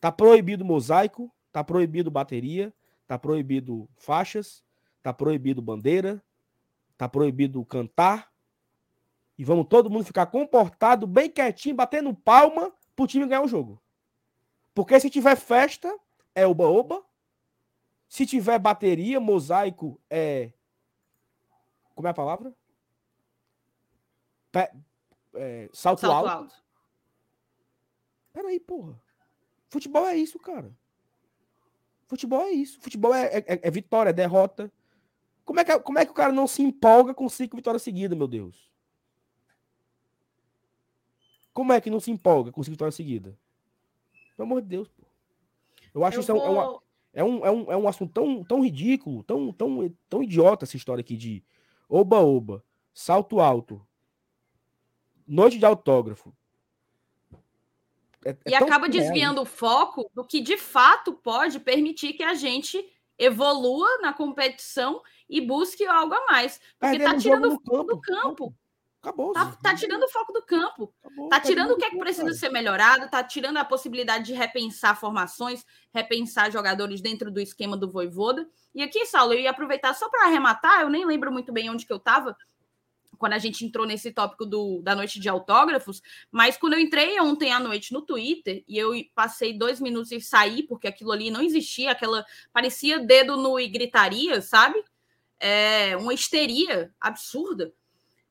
Speaker 1: Tá proibido mosaico, tá proibido bateria, tá proibido faixas, tá proibido bandeira, tá proibido cantar. E vamos todo mundo ficar comportado, bem quietinho, batendo palma pro time ganhar o jogo. Porque se tiver festa, é oba-oba. Se tiver bateria, mosaico, é. Como é a palavra? É, salto, salto alto. alto. Peraí, porra. Futebol é isso, cara. Futebol é isso. Futebol é, é, é vitória, é derrota. Como é, que, como é que o cara não se empolga com cinco vitórias seguidas, meu Deus? Como é que não se empolga com cinco vitórias seguidas? Pelo amor de Deus, pô. Eu acho Eu isso vou... é, uma, é, um, é, um, é um assunto tão, tão ridículo, tão, tão, tão idiota essa história aqui de oba-oba, salto alto, noite de autógrafo,
Speaker 2: é, é e acaba desviando o foco do que de fato pode permitir que a gente evolua na competição e busque algo a mais. Porque está tirando o foco do campo. Acabou. Tá, tá, tirando o foco do campo. Acabou, tá, tá tirando o que é que precisa cara. ser melhorado, tá tirando a possibilidade de repensar formações, repensar jogadores dentro do esquema do Voivoda. E aqui, Saulo, eu ia aproveitar só para arrematar, eu nem lembro muito bem onde que eu estava, quando a gente entrou nesse tópico do, da noite de autógrafos, mas quando eu entrei ontem à noite no Twitter e eu passei dois minutos e saí, porque aquilo ali não existia, aquela parecia dedo no e gritaria, sabe? É, uma histeria absurda.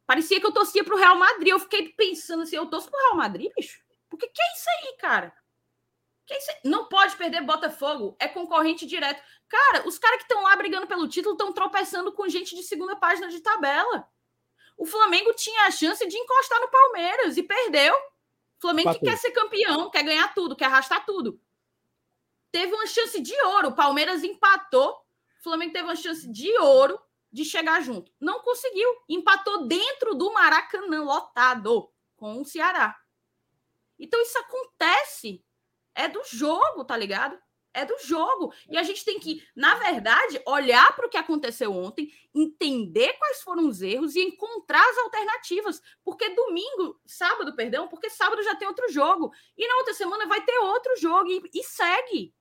Speaker 2: Parecia que eu torcia pro Real Madrid. Eu fiquei pensando assim, eu torço pro Real Madrid, bicho? Porque que é isso aí, cara? Que é isso aí? Não pode perder Botafogo, é concorrente direto. Cara, os caras que estão lá brigando pelo título estão tropeçando com gente de segunda página de tabela. O Flamengo tinha a chance de encostar no Palmeiras e perdeu. O Flamengo que quer ser campeão, quer ganhar tudo, quer arrastar tudo. Teve uma chance de ouro. O Palmeiras empatou. O Flamengo teve uma chance de ouro de chegar junto. Não conseguiu. Empatou dentro do Maracanã, lotado, com o Ceará. Então isso acontece. É do jogo, tá ligado? É do jogo. E a gente tem que, na verdade, olhar para o que aconteceu ontem, entender quais foram os erros e encontrar as alternativas. Porque domingo, sábado, perdão, porque sábado já tem outro jogo. E na outra semana vai ter outro jogo. E, e segue.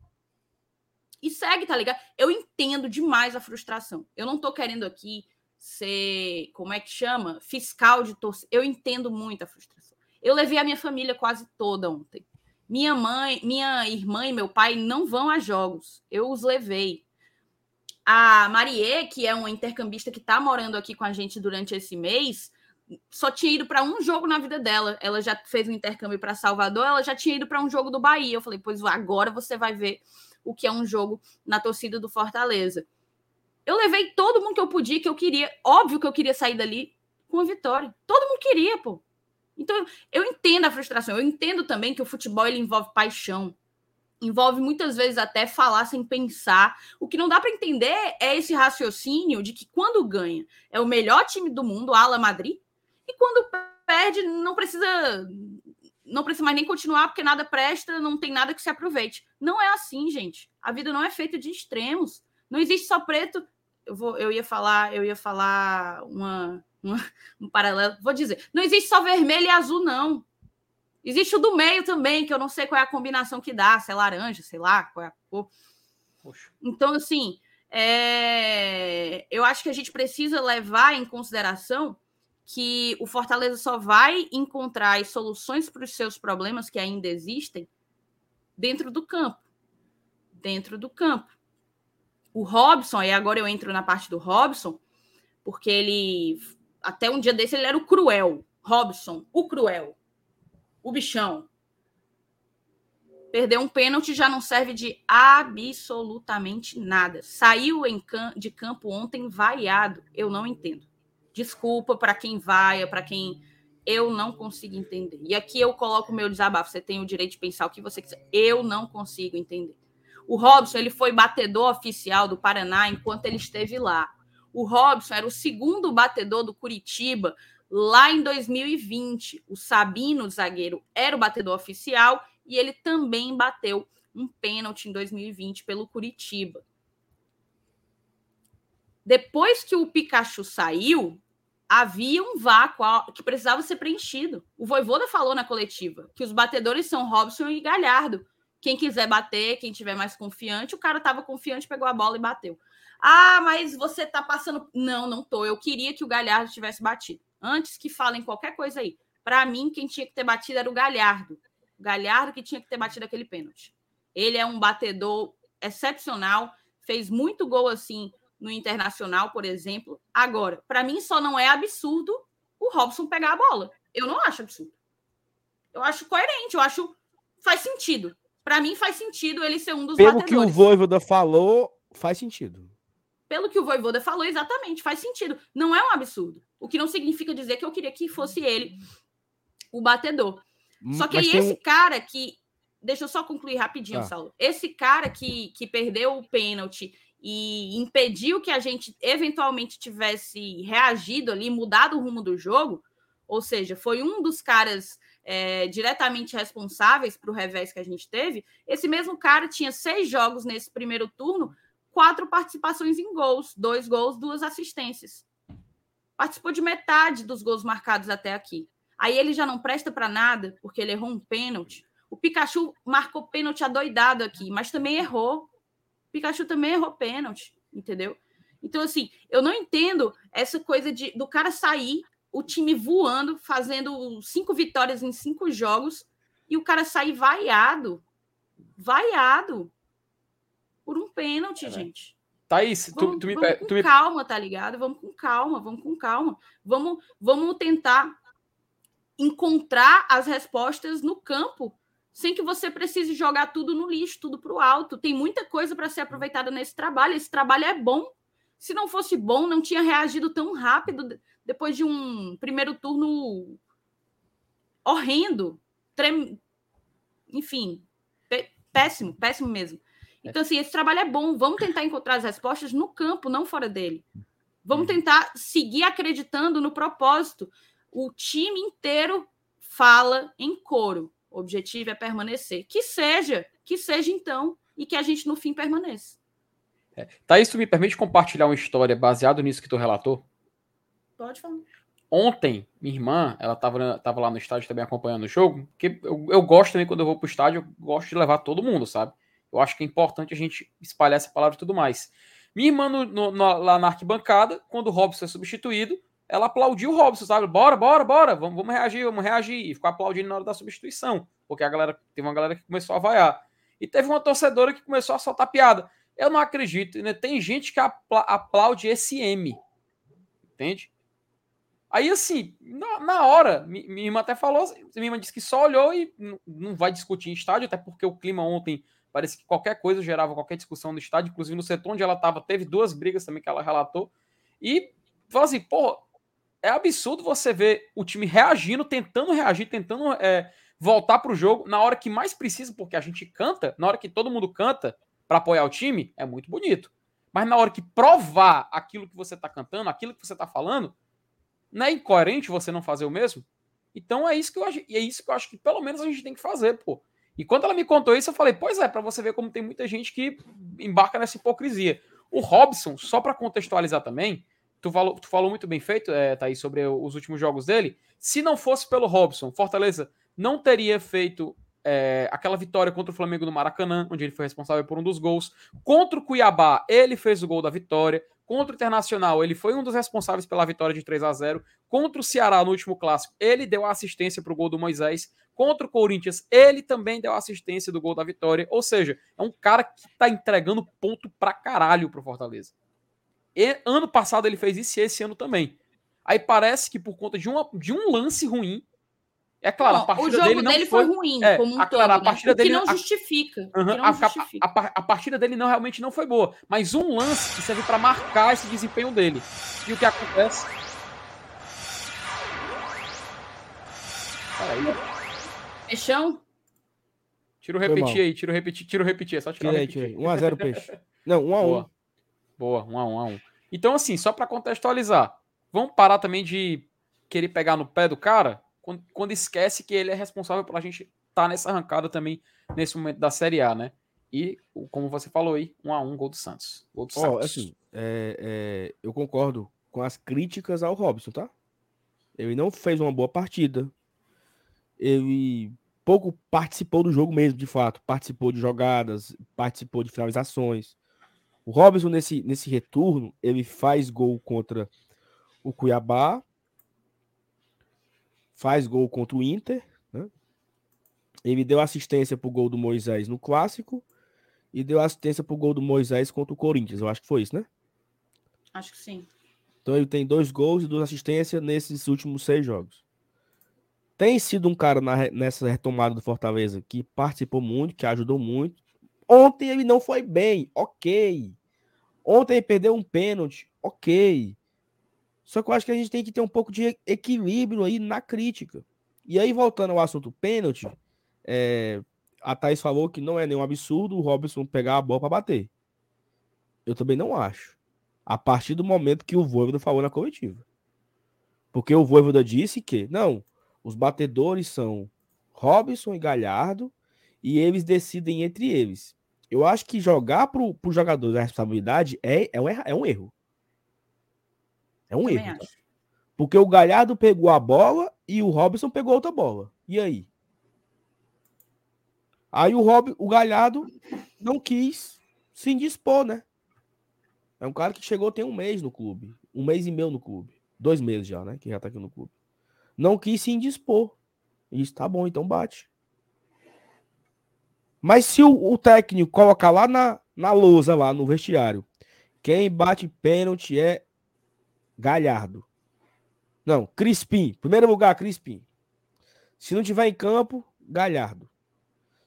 Speaker 2: E segue, tá ligado? Eu entendo demais a frustração. Eu não tô querendo aqui ser, como é que chama? Fiscal de torcida. Eu entendo muito a frustração. Eu levei a minha família quase toda ontem. Minha mãe, minha irmã e meu pai não vão a jogos. Eu os levei. A Marie, que é uma intercambista que está morando aqui com a gente durante esse mês, só tinha ido para um jogo na vida dela. Ela já fez um intercâmbio para Salvador, ela já tinha ido para um jogo do Bahia. Eu falei, pois agora você vai ver o que é um jogo na torcida do Fortaleza. Eu levei todo mundo que eu podia, que eu queria. Óbvio que eu queria sair dali com a vitória. Todo mundo queria, pô. Então, eu entendo a frustração, eu entendo também que o futebol ele envolve paixão, envolve muitas vezes até falar sem pensar. O que não dá para entender é esse raciocínio de que quando ganha é o melhor time do mundo, Ala Madrid, e quando perde não precisa não precisa mais nem continuar porque nada presta, não tem nada que se aproveite. Não é assim, gente. A vida não é feita de extremos. Não existe só preto. Eu vou eu ia falar, eu ia falar uma um, um paralelo. Vou dizer, não existe só vermelho e azul, não. Existe o do meio também, que eu não sei qual é a combinação que dá, se é laranja, sei lá, qual é a cor. Poxa. Então, assim, é... eu acho que a gente precisa levar em consideração que o Fortaleza só vai encontrar as soluções para os seus problemas que ainda existem dentro do campo. Dentro do campo. O Robson, e agora eu entro na parte do Robson, porque ele até um dia desse ele era o cruel. Robson, o cruel. O bichão. Perder um pênalti já não serve de absolutamente nada. Saiu de campo ontem vaiado. Eu não entendo. Desculpa para quem vai, para quem eu não consigo entender. E aqui eu coloco o meu desabafo. Você tem o direito de pensar o que você quiser. Eu não consigo entender. O Robson ele foi batedor oficial do Paraná enquanto ele esteve lá. O Robson era o segundo batedor do Curitiba lá em 2020. O Sabino, zagueiro, era o batedor oficial e ele também bateu um pênalti em 2020 pelo Curitiba. Depois que o Pikachu saiu, havia um vácuo que precisava ser preenchido. O Voivoda falou na coletiva que os batedores são Robson e Galhardo. Quem quiser bater, quem tiver mais confiante, o cara estava confiante, pegou a bola e bateu. Ah, mas você tá passando. Não, não tô. Eu queria que o Galhardo tivesse batido. Antes que falem qualquer coisa aí. Para mim, quem tinha que ter batido era o Galhardo. O Galhardo que tinha que ter batido aquele pênalti. Ele é um batedor excepcional, fez muito gol assim no Internacional, por exemplo. Agora, para mim só não é absurdo o Robson pegar a bola. Eu não acho absurdo. Eu acho coerente, eu acho faz sentido. Para mim faz sentido ele ser um dos
Speaker 1: Pelo batedores. que o Voivoda falou, faz sentido
Speaker 2: pelo que o Voivoda falou, exatamente, faz sentido. Não é um absurdo. O que não significa dizer que eu queria que fosse ele o batedor. Hum, só que aí esse um... cara que. Deixa eu só concluir rapidinho, ah. Saulo. Esse cara que, que perdeu o pênalti e impediu que a gente eventualmente tivesse reagido ali, mudado o rumo do jogo, ou seja, foi um dos caras é, diretamente responsáveis para o revés que a gente teve. Esse mesmo cara tinha seis jogos nesse primeiro turno, quatro participações em gols, dois gols, duas assistências. Participou de metade dos gols marcados até aqui. Aí ele já não presta para nada, porque ele errou um pênalti. O Pikachu marcou pênalti adoidado aqui, mas também errou. O Pikachu também errou pênalti, entendeu? Então, assim, eu não entendo essa coisa de do cara sair, o time voando, fazendo cinco vitórias em cinco jogos, e o cara sair vaiado. Vaiado por um pênalti, é, gente.
Speaker 3: Thaís, vamos, tu, tu me,
Speaker 2: vamos com
Speaker 3: tu me...
Speaker 2: calma, tá ligado? Vamos com calma, vamos com calma. Vamos, vamos tentar encontrar as respostas no campo sem que você precise jogar tudo no lixo, tudo para o alto. Tem muita coisa para ser aproveitada nesse trabalho. Esse trabalho é bom. Se não fosse bom, não tinha reagido tão rápido depois de um primeiro turno horrendo, trem... enfim, péssimo, péssimo mesmo. É. Então, assim, esse trabalho é bom. Vamos tentar encontrar as respostas no campo, não fora dele. Vamos uhum. tentar seguir acreditando no propósito. O time inteiro fala em coro. O objetivo é permanecer. Que seja, que seja então, e que a gente no fim permaneça.
Speaker 3: É. Thaís, tu me permite compartilhar uma história baseada nisso que tu relatou?
Speaker 2: Pode falar.
Speaker 3: Ontem, minha irmã, ela estava tava lá no estádio também acompanhando o jogo, porque eu, eu gosto também, quando eu vou pro estádio, eu gosto de levar todo mundo, sabe? Eu acho que é importante a gente espalhar essa palavra e tudo mais. Minha irmã, no, no, lá na arquibancada, quando o Robson foi substituído, ela aplaudiu o Robson, sabe? Bora, bora, bora, vamos, vamos reagir, vamos reagir. E ficou aplaudindo na hora da substituição, porque a galera, teve uma galera que começou a vaiar. E teve uma torcedora que começou a soltar piada. Eu não acredito, né? Tem gente que aplaude esse M, entende? Aí, assim, na, na hora, minha irmã até falou, minha irmã disse que só olhou e não vai discutir em estádio, até porque o clima ontem parece que qualquer coisa gerava qualquer discussão no estádio, inclusive no setor onde ela estava, teve duas brigas também que ela relatou. E falou assim, porra, é absurdo você ver o time reagindo, tentando reagir, tentando é, voltar para o jogo na hora que mais precisa, porque a gente canta, na hora que todo mundo canta para apoiar o time, é muito bonito. Mas na hora que provar aquilo que você está cantando, aquilo que você está falando, não é incoerente você não fazer o mesmo? Então é isso que eu acho, é isso que eu acho que pelo menos a gente tem que fazer, pô. E quando ela me contou isso, eu falei, pois é, para você ver como tem muita gente que embarca nessa hipocrisia. O Robson, só para contextualizar também, tu falou, tu falou muito bem feito, é, Thaís, sobre os últimos jogos dele. Se não fosse pelo Robson, Fortaleza não teria feito é, aquela vitória contra o Flamengo no Maracanã, onde ele foi responsável por um dos gols. Contra o Cuiabá, ele fez o gol da vitória. Contra o Internacional, ele foi um dos responsáveis pela vitória de 3 a 0 Contra o Ceará, no último clássico, ele deu a assistência para o gol do Moisés. Contra o Corinthians, ele também deu assistência do gol da vitória. Ou seja, é um cara que está entregando ponto pra caralho pro Fortaleza. E, ano passado ele fez isso e esse ano também. Aí parece que por conta de, uma, de um lance ruim. É claro,
Speaker 2: não, a partida o jogo dele, não dele foi, foi ruim, é, como um a, todo, a partida né? dele que não justifica.
Speaker 3: A,
Speaker 2: não
Speaker 3: a, justifica. A, partida dele não realmente não foi boa, mas um lance que serve para marcar esse desempenho dele. E o que acontece?
Speaker 2: Peraí. Peixão?
Speaker 3: Tira o repetir aí, tira o repetir, tira o repetir, é só tirar tirei, o
Speaker 1: repetir. 1x0 [LAUGHS] peixe. Não, 1x1.
Speaker 3: Boa, 1 a 1 a 1 Então, assim, só para contextualizar, vamos parar também de querer pegar no pé do cara quando, quando esquece que ele é responsável por a gente estar tá nessa arrancada também nesse momento da Série A, né? E, como você falou aí, 1 a 1 gol do Santos. Gol do
Speaker 1: Santos. Oh, assim, é, é, eu concordo com as críticas ao Robson, tá? Ele não fez uma boa partida. Ele pouco participou do jogo mesmo, de fato. Participou de jogadas, participou de finalizações. O Robson, nesse, nesse retorno, ele faz gol contra o Cuiabá, faz gol contra o Inter, né? Ele deu assistência pro gol do Moisés no clássico e deu assistência pro gol do Moisés contra o Corinthians. Eu acho que foi isso, né?
Speaker 2: Acho que sim.
Speaker 1: Então ele tem dois gols e duas assistências nesses últimos seis jogos. Tem sido um cara na, nessa retomada do Fortaleza que participou muito, que ajudou muito, Ontem ele não foi bem, ok. Ontem ele perdeu um pênalti, ok. Só que eu acho que a gente tem que ter um pouco de equilíbrio aí na crítica. E aí, voltando ao assunto pênalti, é, a Thaís falou que não é nenhum absurdo o Robson pegar a bola para bater. Eu também não acho. A partir do momento que o Voivoda falou na coletiva. Porque o Voivoda disse que, não, os batedores são Robson e Galhardo e eles decidem entre eles. Eu acho que jogar para o jogador a responsabilidade é, é, um, é um erro. É um erro. Tá? Porque o Galhardo pegou a bola e o Robson pegou outra bola. E aí? Aí o, Rob, o Galhardo não quis se indispor, né? É um cara que chegou tem um mês no clube. Um mês e meio no clube. Dois meses já, né? Que já tá aqui no clube. Não quis se indispor. E disse, tá bom, então bate. Mas se o, o técnico colocar lá na, na lousa, lá no vestiário, quem bate pênalti é Galhardo. Não, Crispim. Primeiro lugar, Crispim. Se não tiver em campo, Galhardo.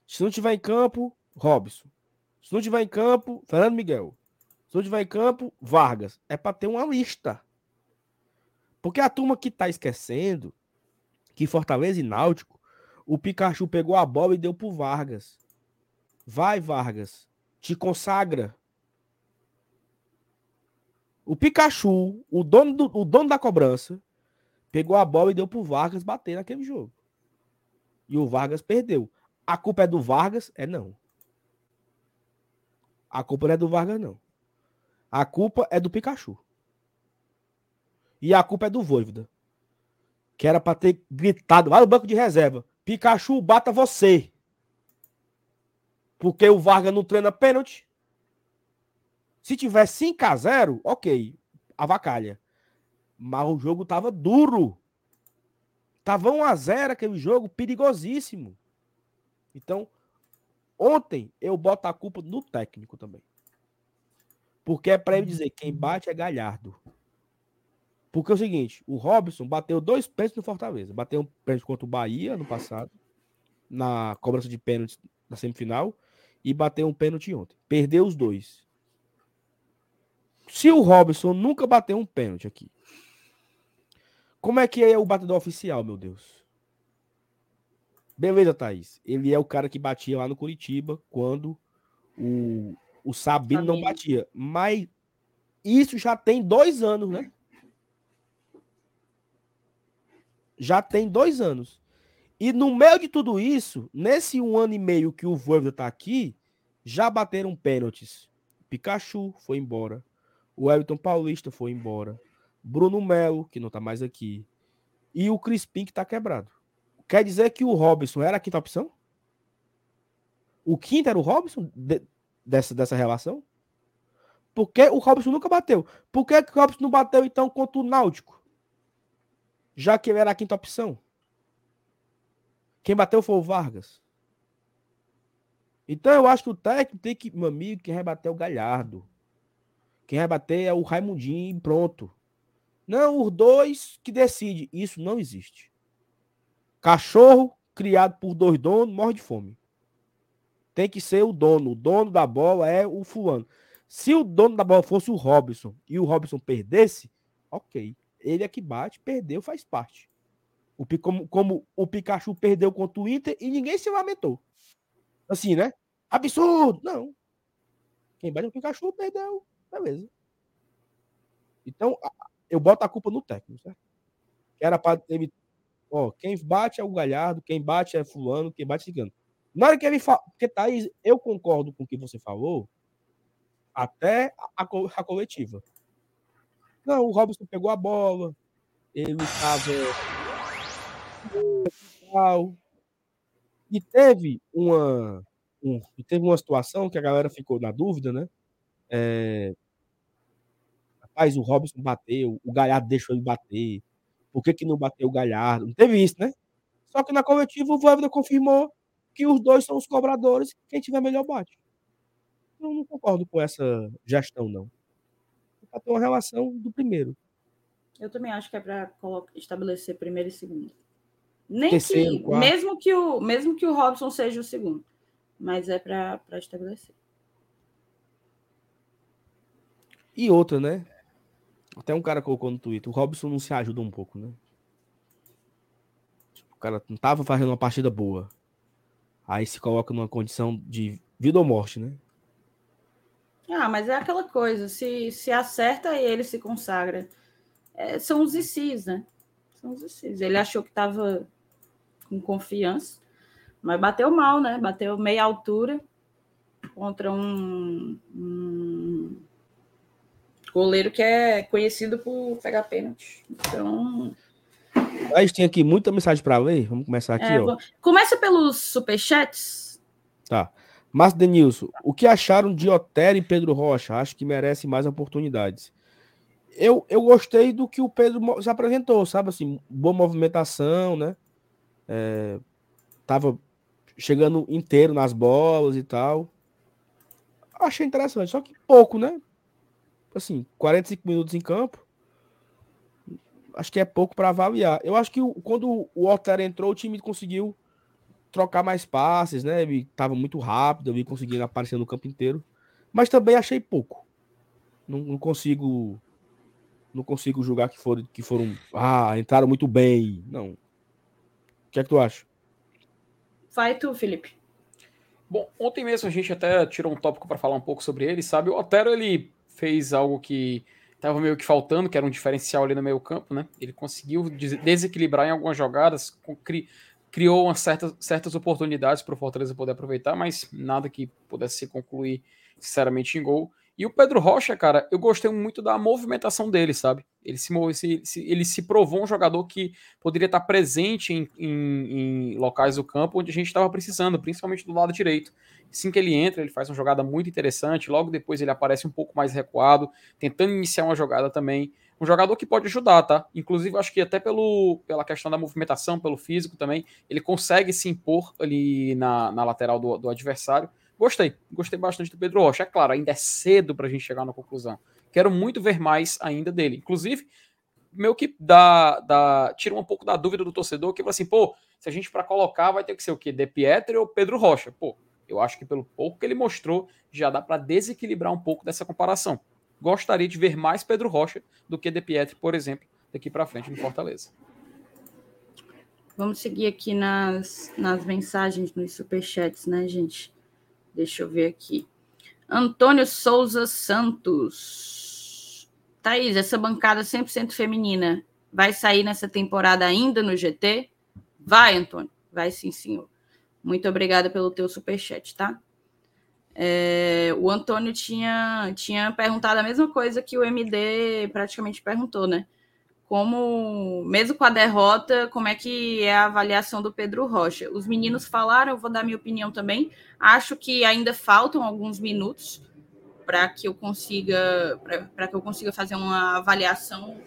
Speaker 1: Se não tiver em campo, Robson. Se não tiver em campo, Fernando Miguel. Se não tiver em campo, Vargas. É para ter uma lista. Porque a turma que tá esquecendo que Fortaleza e Náutico, o Pikachu pegou a bola e deu pro Vargas. Vai, Vargas. Te consagra. O Pikachu, o dono, do, o dono da cobrança, pegou a bola e deu pro Vargas bater naquele jogo. E o Vargas perdeu. A culpa é do Vargas? É não. A culpa não é do Vargas, não. A culpa é do Pikachu. E a culpa é do Voivoda. Que era para ter gritado lá no banco de reserva. Pikachu, bata você. Porque o Vargas não treina pênalti. Se tiver 5 a 0 ok, avacalha. Mas o jogo tava duro. Tava 1 a 0 aquele jogo perigosíssimo. Então, ontem eu boto a culpa no técnico também. Porque é para ele dizer quem bate é Galhardo. Porque é o seguinte, o Robson bateu dois pênaltis no Fortaleza. Bateu um pênalti contra o Bahia no passado, na cobrança de pênaltis na semifinal, e bateu um pênalti ontem. Perdeu os dois. Se o Robson nunca bateu um pênalti aqui, como é que é o batedor oficial, meu Deus? Beleza, Thaís. Ele é o cara que batia lá no Curitiba quando o, o Sabino, Sabino. não batia. Mas isso já tem dois anos, né? Já tem dois anos. E no meio de tudo isso, nesse um ano e meio que o Voivoda tá aqui, já bateram pênaltis. Pikachu foi embora. O Everton Paulista foi embora. Bruno Melo, que não tá mais aqui. E o Crispim, que tá quebrado. Quer dizer que o Robson era a quinta opção? O quinto era o Robson de, dessa, dessa relação? Por que o Robson nunca bateu? Por que, que o Robson não bateu então contra o Náutico? Já que ele era a quinta opção. Quem bateu foi o Vargas. Então eu acho que o técnico tem que, meu amigo, quem rebater é o Galhardo. Quem rebater é o Raimundinho pronto. Não, os dois que decide. Isso não existe. Cachorro criado por dois donos morre de fome. Tem que ser o dono. O dono da bola é o fulano. Se o dono da bola fosse o Robson e o Robson perdesse, ok. Ele é que bate, perdeu, faz parte. O, como, como o Pikachu perdeu contra o Inter e ninguém se lamentou. Assim, né? Absurdo! Não. Quem bate é o Pikachu, perdeu. Beleza. Então, eu boto a culpa no técnico, certo? Era para ele Ó, quem bate é o Galhardo, quem bate é fulano, quem bate é cigano. Na hora que ele fala, porque Thaís, eu concordo com o que você falou, até a, a coletiva. Não, o Robson pegou a bola, ele estava e teve uma um, teve uma situação que a galera ficou na dúvida, né? É, rapaz, o Robson bateu, o Galhardo deixou ele bater. Por que, que não bateu o Galhardo? Não teve isso, né? Só que na coletiva o Voivoda confirmou que os dois são os cobradores, quem tiver melhor bate. Eu não concordo com essa gestão, não. Para ter uma relação do primeiro.
Speaker 2: Eu também acho que é para estabelecer primeiro e segundo. Nem Terceiro, que, quarto. mesmo que o mesmo que o Robson seja o segundo, mas é para estabelecer.
Speaker 1: E outra, né? Até um cara colocou no Twitter, o Robson não se ajuda um pouco, né? Tipo, o cara não tava fazendo uma partida boa. Aí se coloca numa condição de vida ou morte, né?
Speaker 2: Ah, mas é aquela coisa, se, se acerta e ele se consagra. É, são os ICs, né? São os ICs. Ele achou que tava com confiança, mas bateu mal, né? Bateu meia altura contra um, um Goleiro que é conhecido por pegar pênalti. Então.
Speaker 1: A gente tem aqui muita mensagem para ler. Vamos começar aqui. É, ó.
Speaker 2: Começa pelos superchats.
Speaker 1: Tá. Márcio Denilson, o que acharam de Otero e Pedro Rocha? Acho que merece mais oportunidades. Eu, eu gostei do que o Pedro se apresentou, sabe? Assim, boa movimentação, né? É, tava chegando inteiro nas bolas e tal. Achei interessante, só que pouco, né? assim, 45 minutos em campo, acho que é pouco para avaliar. Eu acho que quando o Otero entrou, o time conseguiu trocar mais passes, né? Ele tava muito rápido, eu vi conseguindo aparecer no campo inteiro. Mas também achei pouco. Não, não consigo. Não consigo julgar que foram, que foram. Ah, entraram muito bem. Não. O que é que tu acha?
Speaker 2: Vai tu, Felipe.
Speaker 3: Bom, ontem mesmo a gente até tirou um tópico para falar um pouco sobre ele, sabe? O Otero, ele fez algo que estava meio que faltando, que era um diferencial ali no meio campo, né? Ele conseguiu desequilibrar em algumas jogadas, cri criou umas certas, certas oportunidades para o Fortaleza poder aproveitar, mas nada que pudesse se concluir, sinceramente, em gol. E o Pedro Rocha, cara, eu gostei muito da movimentação dele, sabe? Ele se, ele se provou um jogador que poderia estar presente em, em, em locais do campo onde a gente estava precisando, principalmente do lado direito. Assim que ele entra, ele faz uma jogada muito interessante. Logo depois ele aparece um pouco mais recuado, tentando iniciar uma jogada também. Um jogador que pode ajudar, tá? Inclusive, acho que até pelo, pela questão da movimentação, pelo físico também, ele consegue se impor ali na, na lateral do, do adversário. Gostei, gostei bastante do Pedro Rocha. É claro, ainda é cedo para a gente chegar na conclusão. Quero muito ver mais ainda dele. Inclusive, meio que dá, dá, tira um pouco da dúvida do torcedor, que fala assim, pô, se a gente para colocar vai ter que ser o quê? De Pietro ou Pedro Rocha? Pô, eu acho que pelo pouco que ele mostrou, já dá para desequilibrar um pouco dessa comparação. Gostaria de ver mais Pedro Rocha do que De Pietro, por exemplo, daqui para frente no Fortaleza.
Speaker 2: Vamos seguir aqui nas, nas mensagens, nos superchats, né, gente? Deixa eu ver aqui. Antônio Souza Santos. Thaís, essa bancada 100% feminina vai sair nessa temporada ainda no GT? Vai, Antônio. Vai sim, senhor. Muito obrigada pelo teu superchat, tá? É, o Antônio tinha, tinha perguntado a mesma coisa que o MD praticamente perguntou, né? como, mesmo com a derrota, como é que é a avaliação do Pedro Rocha? Os meninos falaram, eu vou dar minha opinião também. Acho que ainda faltam alguns minutos para que eu consiga para que eu consiga fazer uma avaliação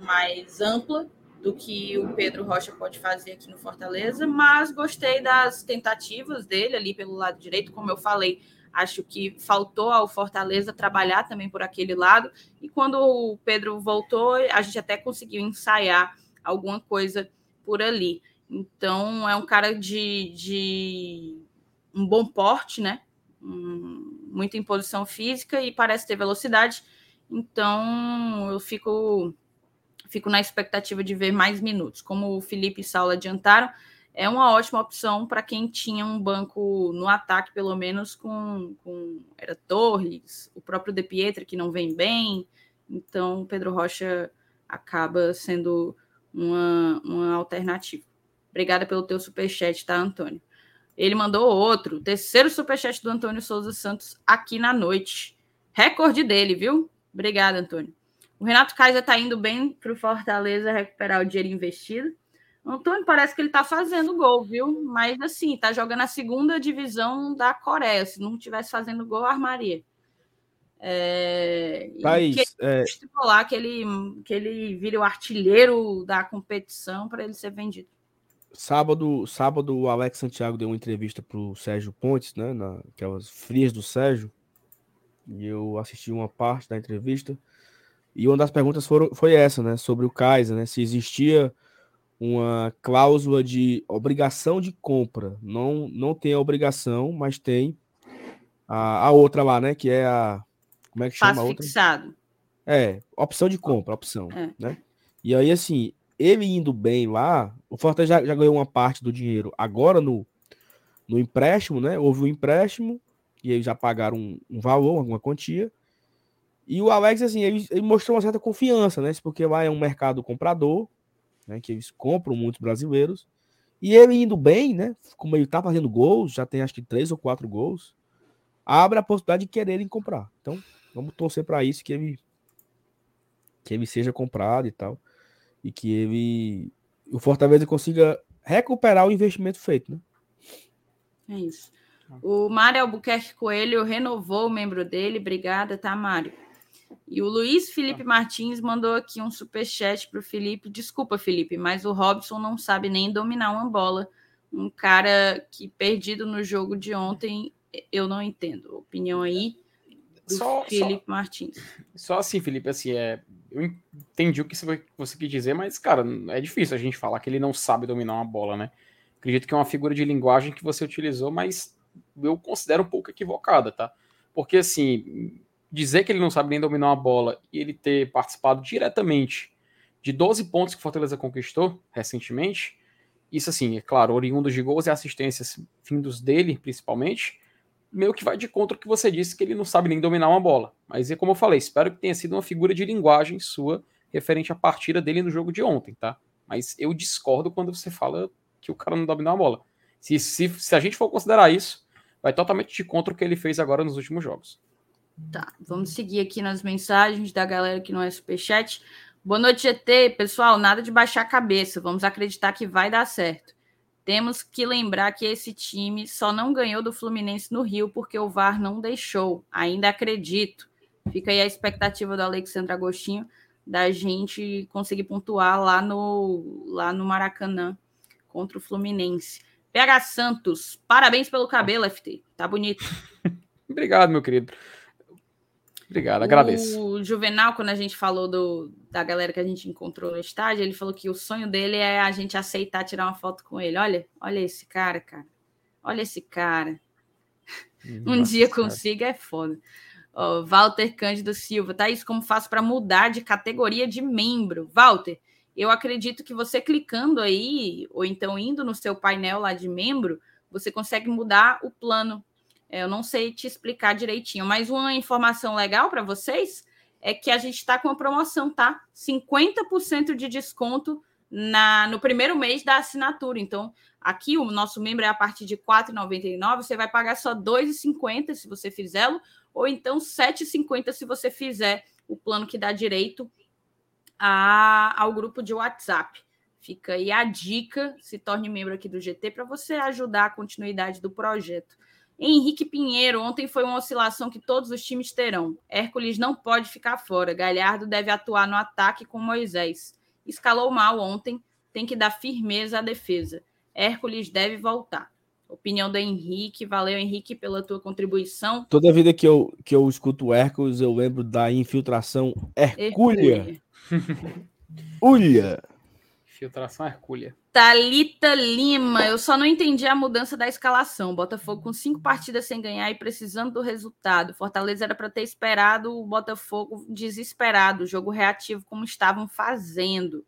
Speaker 2: mais ampla do que o Pedro Rocha pode fazer aqui no Fortaleza, mas gostei das tentativas dele ali pelo lado direito, como eu falei, Acho que faltou ao Fortaleza trabalhar também por aquele lado. E quando o Pedro voltou, a gente até conseguiu ensaiar alguma coisa por ali. Então, é um cara de, de um bom porte, né? Um, muita imposição física e parece ter velocidade. Então, eu fico, fico na expectativa de ver mais minutos. Como o Felipe e Saulo adiantaram, é uma ótima opção para quem tinha um banco no ataque, pelo menos com, com era Torres, o próprio De Pietra, que não vem bem. Então, Pedro Rocha acaba sendo uma, uma alternativa. Obrigada pelo teu superchat, tá, Antônio? Ele mandou outro, terceiro superchat do Antônio Souza Santos aqui na noite. Recorde dele, viu? Obrigada, Antônio. O Renato Kaiser está indo bem para o Fortaleza recuperar o dinheiro investido. Antônio parece que ele tá fazendo gol, viu? Mas assim, tá jogando a segunda divisão da Coreia. Se não tivesse fazendo gol, armaria. É...
Speaker 1: Thaís, que
Speaker 2: é... estipular que ele, que ele vire o artilheiro da competição para ele ser vendido.
Speaker 1: Sábado, sábado, o Alex Santiago deu uma entrevista para o Sérgio Pontes, né? Naquelas frias do Sérgio. E eu assisti uma parte da entrevista. E uma das perguntas foram, foi essa, né? Sobre o Kaiser, né? Se existia uma cláusula de obrigação de compra. Não, não tem a obrigação, mas tem a, a outra lá, né? Que é a. Como é que chama?
Speaker 2: Passo fixado.
Speaker 1: É, opção de compra, opção. É. Né? E aí, assim, ele indo bem lá, o Fortaleza já, já ganhou uma parte do dinheiro agora no, no empréstimo, né? Houve um empréstimo e eles já pagaram um, um valor, alguma quantia. E o Alex, assim, ele, ele, mostrou uma certa confiança, né? Porque lá é um mercado comprador, né, que eles compram muitos brasileiros. E ele indo bem, né? Como ele tá fazendo gols, já tem acho que três ou quatro gols, abre a possibilidade de quererem comprar. Então, vamos torcer para isso que ele que ele seja comprado e tal, e que ele o Fortaleza consiga recuperar o investimento feito, né?
Speaker 2: É isso. O Mário Albuquerque Coelho renovou o membro dele. Obrigada, tá, Mário? E o Luiz Felipe ah. Martins mandou aqui um super chat para o Felipe. Desculpa, Felipe, mas o Robson não sabe nem dominar uma bola. Um cara que perdido no jogo de ontem, eu não entendo. Opinião aí do só, Felipe só, Martins.
Speaker 3: Só assim, Felipe, assim, é, eu entendi o que você quis dizer, mas, cara, é difícil a gente falar que ele não sabe dominar uma bola, né? Acredito que é uma figura de linguagem que você utilizou, mas eu considero um pouco equivocada, tá? Porque, assim, dizer que ele não sabe nem dominar uma bola e ele ter participado diretamente de 12 pontos que o Fortaleza conquistou recentemente, isso, assim, é claro, oriundos de gols e assistências vindos dele, principalmente, meio que vai de contra o que você disse, que ele não sabe nem dominar uma bola. Mas, é como eu falei, espero que tenha sido uma figura de linguagem sua referente à partida dele no jogo de ontem, tá? Mas eu discordo quando você fala que o cara não domina a bola. Se, se, se a gente for considerar isso, vai totalmente de contra o que ele fez agora nos últimos jogos.
Speaker 2: Tá, vamos seguir aqui nas mensagens da galera que não é superchat. Boa noite, GT. Pessoal, nada de baixar a cabeça. Vamos acreditar que vai dar certo. Temos que lembrar que esse time só não ganhou do Fluminense no Rio porque o VAR não deixou. Ainda acredito. Fica aí a expectativa do Alexandre Agostinho da gente conseguir pontuar lá no, lá no Maracanã contra o Fluminense. PH Santos, parabéns pelo cabelo, FT. Tá bonito. [LAUGHS]
Speaker 3: Obrigado, meu querido. Obrigado, agradeço.
Speaker 2: O Juvenal, quando a gente falou do, da galera que a gente encontrou no estádio, ele falou que o sonho dele é a gente aceitar tirar uma foto com ele. Olha, olha esse cara, cara. Olha esse cara. Hum, [LAUGHS] um Nossa, dia consiga é foda. Oh, Walter Cândido Silva, tá isso como faço para mudar de categoria de membro? Walter, eu acredito que você clicando aí, ou então indo no seu painel lá de membro, você consegue mudar o plano. É, eu não sei te explicar direitinho, mas uma informação legal para vocês é que a gente está com uma promoção, tá? 50% de desconto na, no primeiro mês da assinatura. Então, aqui o nosso membro é a partir de R$ 4,99, você vai pagar só R$ 2,50 se você fizê-lo, ou então R$ 7,50 se você fizer o plano que dá direito a, ao grupo de WhatsApp. Fica aí a dica, se torne membro aqui do GT para você ajudar a continuidade do projeto. Henrique Pinheiro, ontem foi uma oscilação que todos os times terão. Hércules não pode ficar fora. Galhardo deve atuar no ataque com Moisés. Escalou mal ontem, tem que dar firmeza à defesa. Hércules deve voltar. Opinião do Henrique. Valeu, Henrique, pela tua contribuição.
Speaker 1: Toda vida que eu, que eu escuto Hércules, eu lembro da infiltração Hercúlea. Ulha.
Speaker 3: Filtração Hercúlea. [LAUGHS]
Speaker 2: Talita Lima, eu só não entendi a mudança da escalação. Botafogo com cinco partidas sem ganhar e precisando do resultado. Fortaleza era para ter esperado o Botafogo desesperado, jogo reativo como estavam fazendo.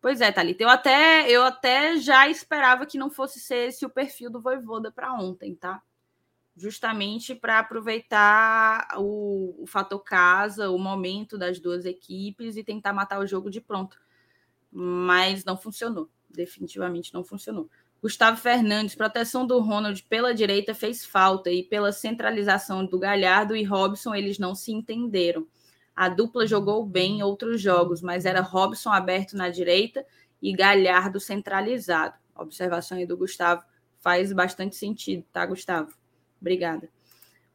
Speaker 2: Pois é, Thalita, eu até, eu até já esperava que não fosse ser esse o perfil do Voivoda para ontem, tá? justamente para aproveitar o, o, fator casa, o momento das duas equipes e tentar matar o jogo de pronto. Mas não funcionou, definitivamente não funcionou. Gustavo Fernandes, proteção do Ronald pela direita fez falta e pela centralização do Galhardo e Robson eles não se entenderam. A dupla jogou bem em outros jogos, mas era Robson aberto na direita e Galhardo centralizado. Observação aí do Gustavo faz bastante sentido, tá, Gustavo? Obrigada.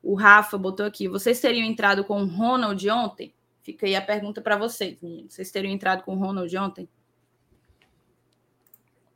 Speaker 2: O Rafa botou aqui: vocês teriam entrado com o Ronald ontem? Fica aí a pergunta para vocês, meninos. Vocês teriam entrado com o Ronald ontem?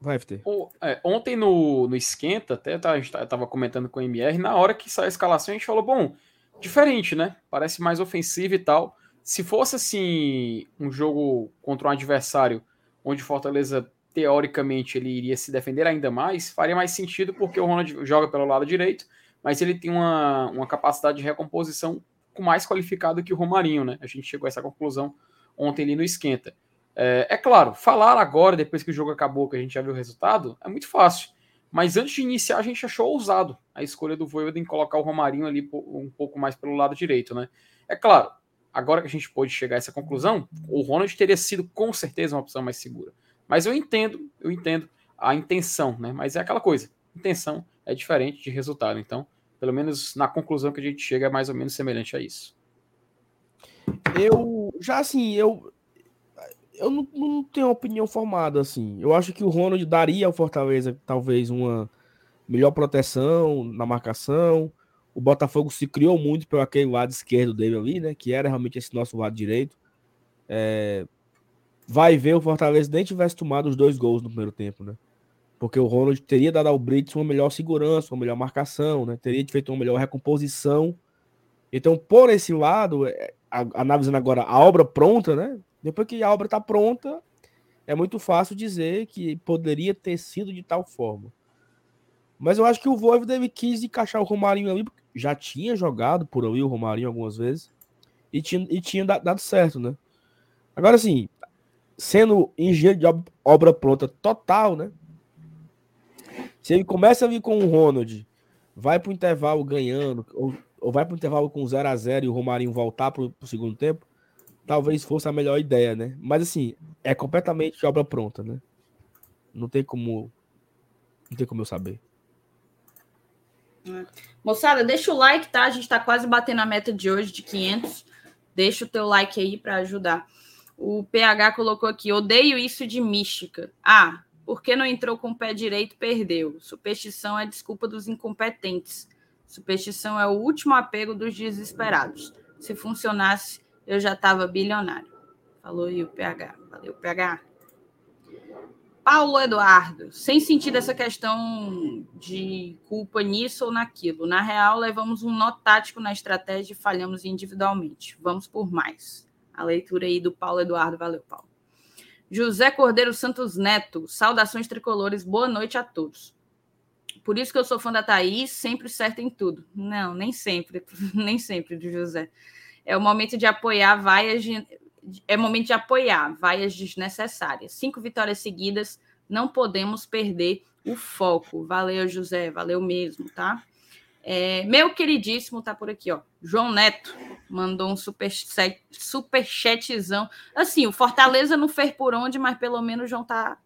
Speaker 3: Vai, FT. É, ontem no, no Esquenta, até tá, a gente estava comentando com o MR, na hora que saiu a escalação, a gente falou: bom, diferente, né? Parece mais ofensivo e tal. Se fosse assim, um jogo contra um adversário onde Fortaleza, teoricamente, ele iria se defender ainda mais, faria mais sentido porque o Ronald joga pelo lado direito mas ele tem uma, uma capacidade de recomposição com mais qualificado que o Romarinho, né? A gente chegou a essa conclusão ontem ali no Esquenta. É, é, claro, falar agora, depois que o jogo acabou, que a gente já viu o resultado, é muito fácil. Mas antes de iniciar, a gente achou ousado a escolha do Voivoda em colocar o Romarinho ali um pouco mais pelo lado direito, né? É claro, agora que a gente pôde chegar a essa conclusão, o Ronald teria sido com certeza uma opção mais segura. Mas eu entendo, eu entendo a intenção, né? Mas é aquela coisa, intenção é diferente de resultado. Então, pelo menos na conclusão que a gente chega é mais ou menos semelhante a isso.
Speaker 1: Eu já assim, eu eu não, não tenho opinião formada assim. Eu acho que o Ronald daria ao Fortaleza talvez uma melhor proteção na marcação. O Botafogo se criou muito pelo aquele lado esquerdo dele ali, né? Que era realmente esse nosso lado direito. É... Vai ver o Fortaleza nem tivesse tomado os dois gols no primeiro tempo, né? porque o Ronald teria dado ao Brits uma melhor segurança, uma melhor marcação, né? teria feito uma melhor recomposição. Então, por esse lado, é, analisando agora a obra pronta, né? Depois que a obra está pronta, é muito fácil dizer que poderia ter sido de tal forma. Mas eu acho que o Voivoda quis encaixar o Romarinho ali, já tinha jogado por ali o Romarinho algumas vezes e tinha, e tinha dado certo, né? Agora, assim, sendo engenheiro de obra pronta total, né? Se ele começa ali com o Ronald, vai pro intervalo ganhando, ou, ou vai pro intervalo com 0 a 0 e o Romarinho voltar pro, pro segundo tempo, talvez fosse a melhor ideia, né? Mas assim, é completamente obra pronta, né? Não tem como. Não tem como eu saber.
Speaker 2: Moçada, deixa o like, tá? A gente tá quase batendo a meta de hoje de 500. Deixa o teu like aí para ajudar. O PH colocou aqui: odeio isso de mística. Ah, porque não entrou com o pé direito, perdeu. Superstição é desculpa dos incompetentes. Superstição é o último apego dos desesperados. Se funcionasse, eu já estava bilionário. Falou aí o PH. Valeu, PH. Paulo Eduardo, sem sentido essa questão de culpa nisso ou naquilo. Na real, levamos um nó tático na estratégia e falhamos individualmente. Vamos por mais. A leitura aí do Paulo Eduardo. Valeu, Paulo. José Cordeiro Santos Neto, saudações tricolores, boa noite a todos. Por isso que eu sou fã da Thaís, sempre certa em tudo. Não, nem sempre, [LAUGHS] nem sempre, do José. É o momento de apoiar vaias é momento de apoiar vaias desnecessárias. Cinco vitórias seguidas, não podemos perder o foco. Valeu, José, valeu mesmo, tá? É, meu queridíssimo tá por aqui, ó. João Neto mandou um super, super chatzão. Assim, o Fortaleza não fez por onde, mas pelo menos o João tá,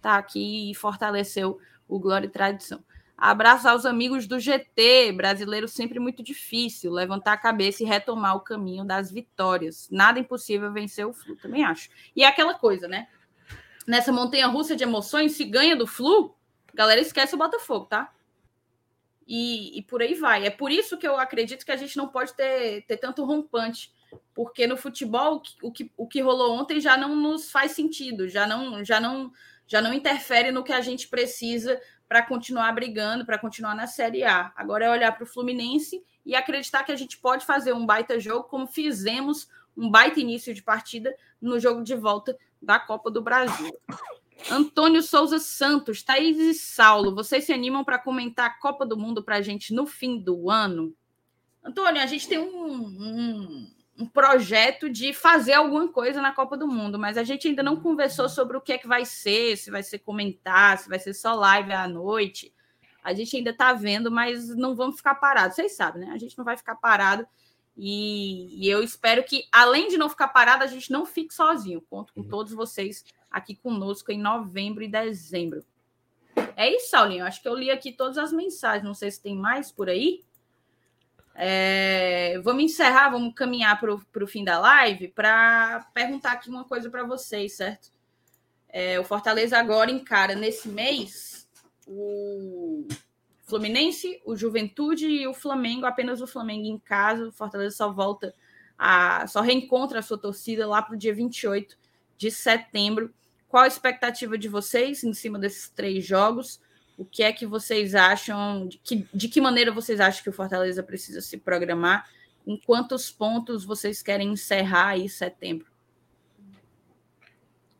Speaker 2: tá aqui e fortaleceu o Glória e Tradição. Abraço aos amigos do GT, brasileiro sempre muito difícil, levantar a cabeça e retomar o caminho das vitórias. Nada impossível vencer o Flu, também acho. E é aquela coisa, né? Nessa montanha russa de emoções, se ganha do Flu, galera esquece o Botafogo, tá? E, e, por aí vai. É por isso que eu acredito que a gente não pode ter, ter tanto rompante, porque no futebol o que, o que rolou ontem já não nos faz sentido, já não, já não, já não interfere no que a gente precisa para continuar brigando, para continuar na Série A. Agora é olhar para o Fluminense e acreditar que a gente pode fazer um baita jogo, como fizemos um baita início de partida no jogo de volta da Copa do Brasil. Antônio Souza Santos, Thaís e Saulo, vocês se animam para comentar a Copa do Mundo para a gente no fim do ano? Antônio, a gente tem um, um um projeto de fazer alguma coisa na Copa do Mundo, mas a gente ainda não conversou sobre o que é que vai ser, se vai ser comentar, se vai ser só live à noite. A gente ainda está vendo, mas não vamos ficar parados. Vocês sabem, né? A gente não vai ficar parado. E, e, eu espero que, além de não ficar parado, a gente não fique sozinho. Conto com uhum. todos vocês aqui conosco em novembro e dezembro. É isso, Saulinho. Acho que eu li aqui todas as mensagens. Não sei se tem mais por aí. É, vamos encerrar, vamos caminhar para o fim da live para perguntar aqui uma coisa para vocês, certo? É, o Fortaleza agora encara nesse mês o Fluminense, o Juventude e o Flamengo, apenas o Flamengo em casa. O Fortaleza só volta a. só reencontra a sua torcida lá para o dia 28 de setembro. Qual a expectativa de vocês em cima desses três jogos? O que é que vocês acham? De que, de que maneira vocês acham que o Fortaleza precisa se programar? Em quantos pontos vocês querem encerrar aí setembro?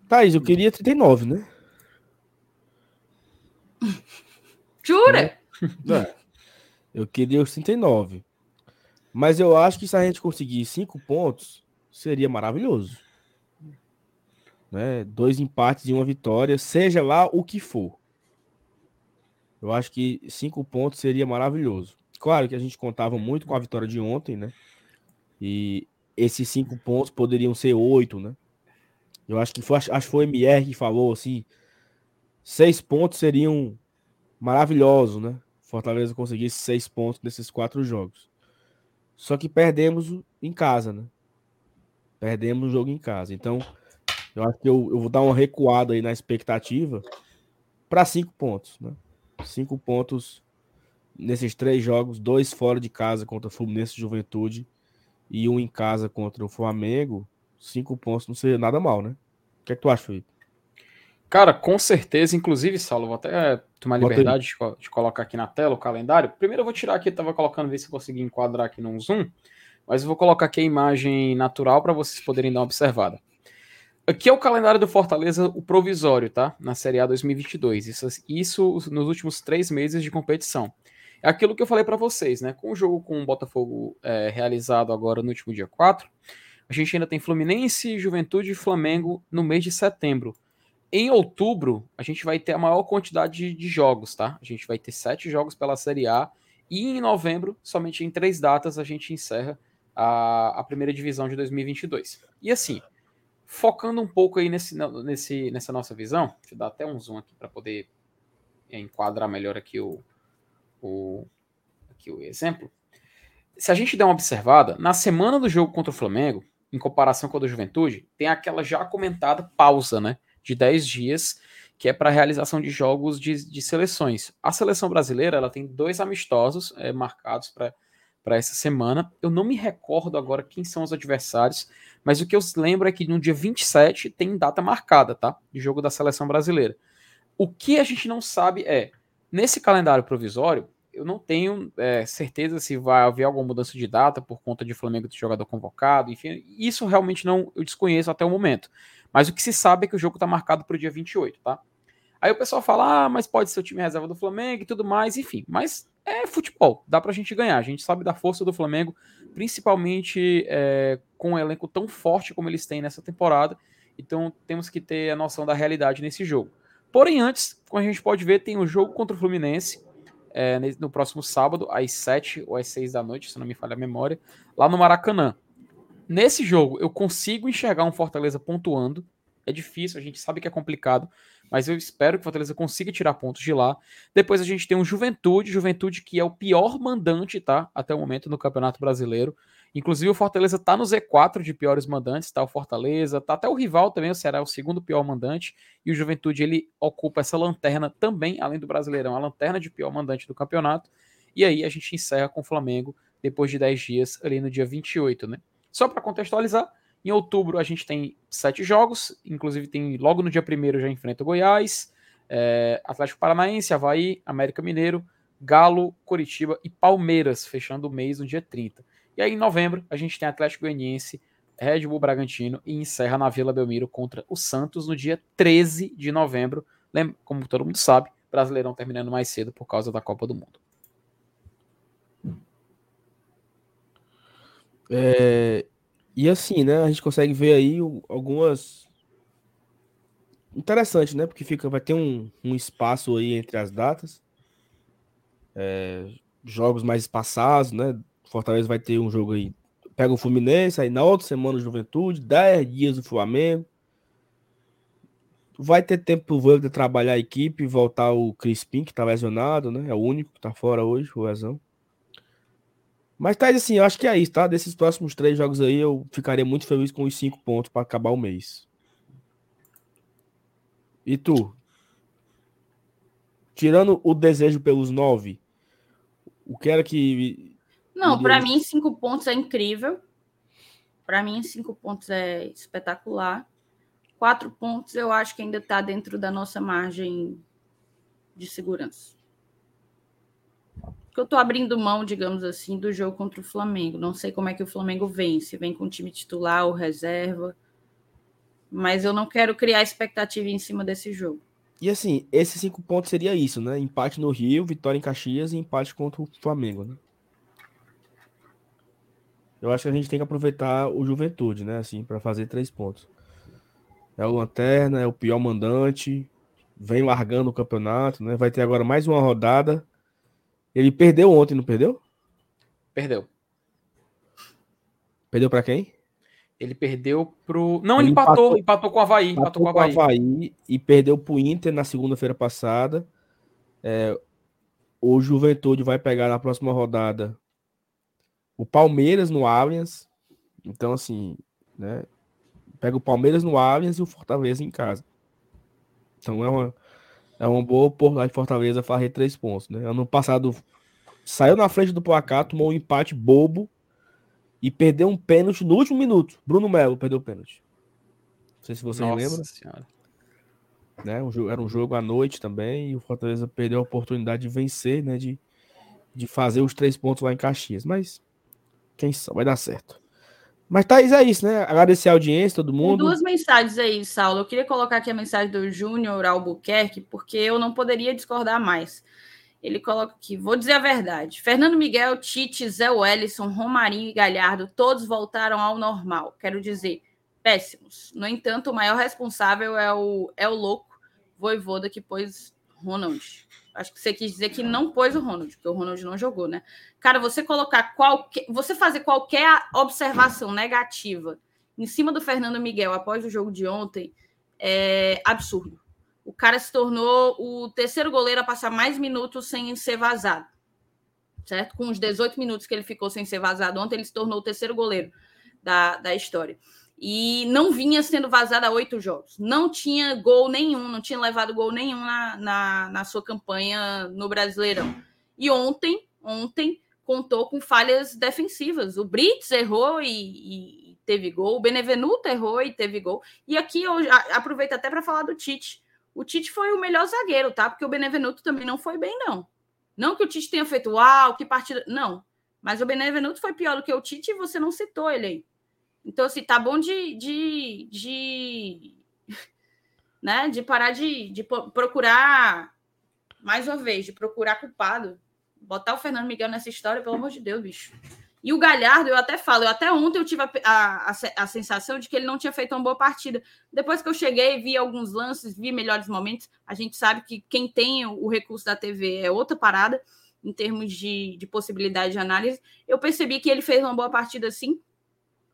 Speaker 1: Thaís, eu queria 39, né? [LAUGHS]
Speaker 2: Jura?
Speaker 1: É. é. Eu queria os 39. Mas eu acho que se a gente conseguir cinco pontos, seria maravilhoso. Né? Dois empates e uma vitória, seja lá o que for. Eu acho que cinco pontos seria maravilhoso. Claro que a gente contava muito com a vitória de ontem, né? E esses cinco pontos poderiam ser oito, né? Eu acho que foi, acho que foi o MR que falou assim: seis pontos seriam maravilhosos, né? Fortaleza conseguisse seis pontos nesses quatro jogos. Só que perdemos em casa, né? Perdemos o jogo em casa. Então, eu acho que eu, eu vou dar uma recuada aí na expectativa para cinco pontos, né? Cinco pontos nesses três jogos, dois fora de casa contra o Fluminense e Juventude e um em casa contra o Flamengo. Cinco pontos não seria nada mal, né? O que é que tu acha, Felipe?
Speaker 3: Cara, com certeza, inclusive, Saulo, vou até tomar liberdade de, de, colocar aqui na tela o calendário. Primeiro eu vou tirar aqui, eu tava colocando, ver se eu consegui enquadrar aqui num zoom, mas eu vou colocar aqui a imagem natural para vocês poderem dar uma observada. Aqui é o calendário do Fortaleza, o provisório, tá? Na Série A 2022. Isso, isso nos últimos três meses de competição. É aquilo que eu falei para vocês, né? Com o jogo com o Botafogo é, realizado agora no último dia 4, a gente ainda tem Fluminense, Juventude e Flamengo no mês de setembro. Em outubro, a gente vai ter a maior quantidade de jogos, tá? A gente vai ter sete jogos pela Série A. E em novembro, somente em três datas, a gente encerra a, a primeira divisão de 2022. E assim, focando um pouco aí nesse, nesse, nessa nossa visão, deixa eu dar até um zoom aqui para poder enquadrar melhor aqui o, o, aqui o exemplo. Se a gente der uma observada, na semana do jogo contra o Flamengo, em comparação com a do Juventude, tem aquela já comentada pausa, né? De 10 dias, que é para a realização de jogos de, de, seleções. A seleção brasileira ela tem dois amistosos é, marcados para essa semana. Eu não me recordo agora quem são os adversários, mas o que eu lembro é que no dia 27 tem data marcada, tá? De jogo da seleção brasileira. O que a gente não sabe é Nesse calendário provisório, eu não tenho é, certeza se vai haver alguma mudança de data por conta de Flamengo ter jogador convocado, enfim, isso realmente não eu desconheço até o momento. Mas o que se sabe é que o jogo está marcado para o dia 28, tá? Aí o pessoal fala, ah, mas pode ser o time reserva do Flamengo e tudo mais, enfim. Mas é futebol, dá pra gente ganhar. A gente sabe da força do Flamengo, principalmente é, com um elenco tão forte como eles têm nessa temporada. Então temos que ter a noção da realidade nesse jogo. Porém, antes, como a gente pode ver, tem o um jogo contra o Fluminense é, no próximo sábado, às 7 ou às 6 da noite, se não me falha a memória, lá no Maracanã. Nesse jogo, eu consigo enxergar um Fortaleza pontuando. É difícil, a gente sabe que é complicado, mas eu espero que o Fortaleza consiga tirar pontos de lá. Depois a gente tem o Juventude, Juventude que é o pior mandante, tá? Até o momento no Campeonato Brasileiro. Inclusive o Fortaleza tá no Z4 de piores mandantes, tá o Fortaleza, tá até o rival também, o Ceará é o segundo pior mandante, e o Juventude ele ocupa essa lanterna também, além do Brasileirão, a lanterna de pior mandante do campeonato. E aí a gente encerra com o Flamengo depois de 10 dias, ali no dia 28, né? Só para contextualizar, em outubro a gente tem sete jogos, inclusive tem logo no dia 1 já enfrenta o Goiás, é, Atlético Paranaense, Havaí, América Mineiro, Galo, Coritiba e Palmeiras, fechando o mês no dia 30. E aí, em novembro, a gente tem Atlético Goianiense, Red Bull Bragantino e encerra na Vila Belmiro contra o Santos no dia 13 de novembro. Como todo mundo sabe, Brasileirão terminando mais cedo por causa da Copa do Mundo.
Speaker 1: É, e assim, né? A gente consegue ver aí algumas. Interessante, né? Porque fica, vai ter um, um espaço aí entre as datas. É, jogos mais espaçados, né? Fortaleza vai ter um jogo aí. Pega o Fluminense, aí na outra semana o Juventude, 10 dias o Flamengo. Vai ter tempo pro Wagner trabalhar a equipe, voltar o Crispim, que tá lesionado, né? É o único que tá fora hoje, o Ezão. Mas tá assim, eu acho que é isso, tá? Desses próximos três jogos aí, eu ficaria muito feliz com os cinco pontos para acabar o mês. E tu? Tirando o desejo pelos nove, o que era que
Speaker 2: não, para mim, cinco pontos é incrível. Para mim, cinco pontos é espetacular. Quatro pontos eu acho que ainda está dentro da nossa margem de segurança. Eu estou abrindo mão, digamos assim, do jogo contra o Flamengo. Não sei como é que o Flamengo vem, se vem com time titular ou reserva. Mas eu não quero criar expectativa em cima desse jogo.
Speaker 1: E assim, esses cinco pontos seria isso, né? Empate no Rio, vitória em Caxias e empate contra o Flamengo, né? Eu acho que a gente tem que aproveitar o Juventude, né? Assim, para fazer três pontos. É o Lanterna, é o pior mandante, vem largando o campeonato, né? Vai ter agora mais uma rodada. Ele perdeu ontem, não perdeu?
Speaker 3: Perdeu.
Speaker 1: Perdeu para quem?
Speaker 3: Ele perdeu pro. Não, ele, ele empatou, empatou, empatou com o Havaí. Empatou, empatou
Speaker 1: com o Havaí. Havaí e perdeu pro Inter na segunda-feira passada. É, o Juventude vai pegar na próxima rodada o Palmeiras no Allianz. Então, assim, né? Pega o Palmeiras no Allianz e o Fortaleza em casa. Então é uma, é uma boa oportunidade de Fortaleza fazer três pontos, né? Ano passado saiu na frente do placar, tomou um empate bobo e perdeu um pênalti no último minuto. Bruno Melo perdeu o pênalti. Não sei se você lembra. Senhora. Né? Um jogo, era um jogo à noite também e o Fortaleza perdeu a oportunidade de vencer, né? De, de fazer os três pontos lá em Caxias. Mas quem sabe, vai dar certo. Mas, Thaís, é isso, né? Agradecer a audiência, todo mundo.
Speaker 2: Tem duas mensagens aí, Saulo. Eu queria colocar aqui a mensagem do Júnior Albuquerque, porque eu não poderia discordar mais. Ele coloca aqui, vou dizer a verdade. Fernando Miguel, Tite, Zé Wellison, Romarinho e Galhardo, todos voltaram ao normal. Quero dizer, péssimos. No entanto, o maior responsável é o, é o louco Voivoda que pôs Ronald. Acho que você quis dizer que não pôs o Ronald, porque o Ronald não jogou, né? Cara, você colocar qualquer. Você fazer qualquer observação negativa em cima do Fernando Miguel após o jogo de ontem é absurdo. O cara se tornou o terceiro goleiro a passar mais minutos sem ser vazado. Certo? Com os 18 minutos que ele ficou sem ser vazado ontem, ele se tornou o terceiro goleiro da, da história e não vinha sendo vazada há oito jogos. Não tinha gol nenhum, não tinha levado gol nenhum na, na, na, sua campanha no Brasileirão. E ontem, ontem contou com falhas defensivas. O Brits errou e, e teve gol, o Benevenuto errou e teve gol. E aqui eu aproveito até para falar do Tite. O Tite foi o melhor zagueiro, tá? Porque o Benevenuto também não foi bem, não. Não que o Tite tenha feito, uau, que partida. Não. Mas o Benevenuto foi pior do que o Tite e você não citou ele aí. Então, assim, tá bom de, de, de, né, de parar de, de procurar, mais uma vez, de procurar culpado. Botar o Fernando Miguel nessa história, pelo amor de Deus, bicho. E o Galhardo, eu até falo, eu até ontem eu tive a, a, a, sensação de que ele não tinha feito uma boa partida. Depois que eu cheguei, vi alguns lances, vi melhores momentos. A gente sabe que quem tem o recurso da TV é outra parada, em termos de, de possibilidade de análise. Eu percebi que ele fez uma boa partida sim,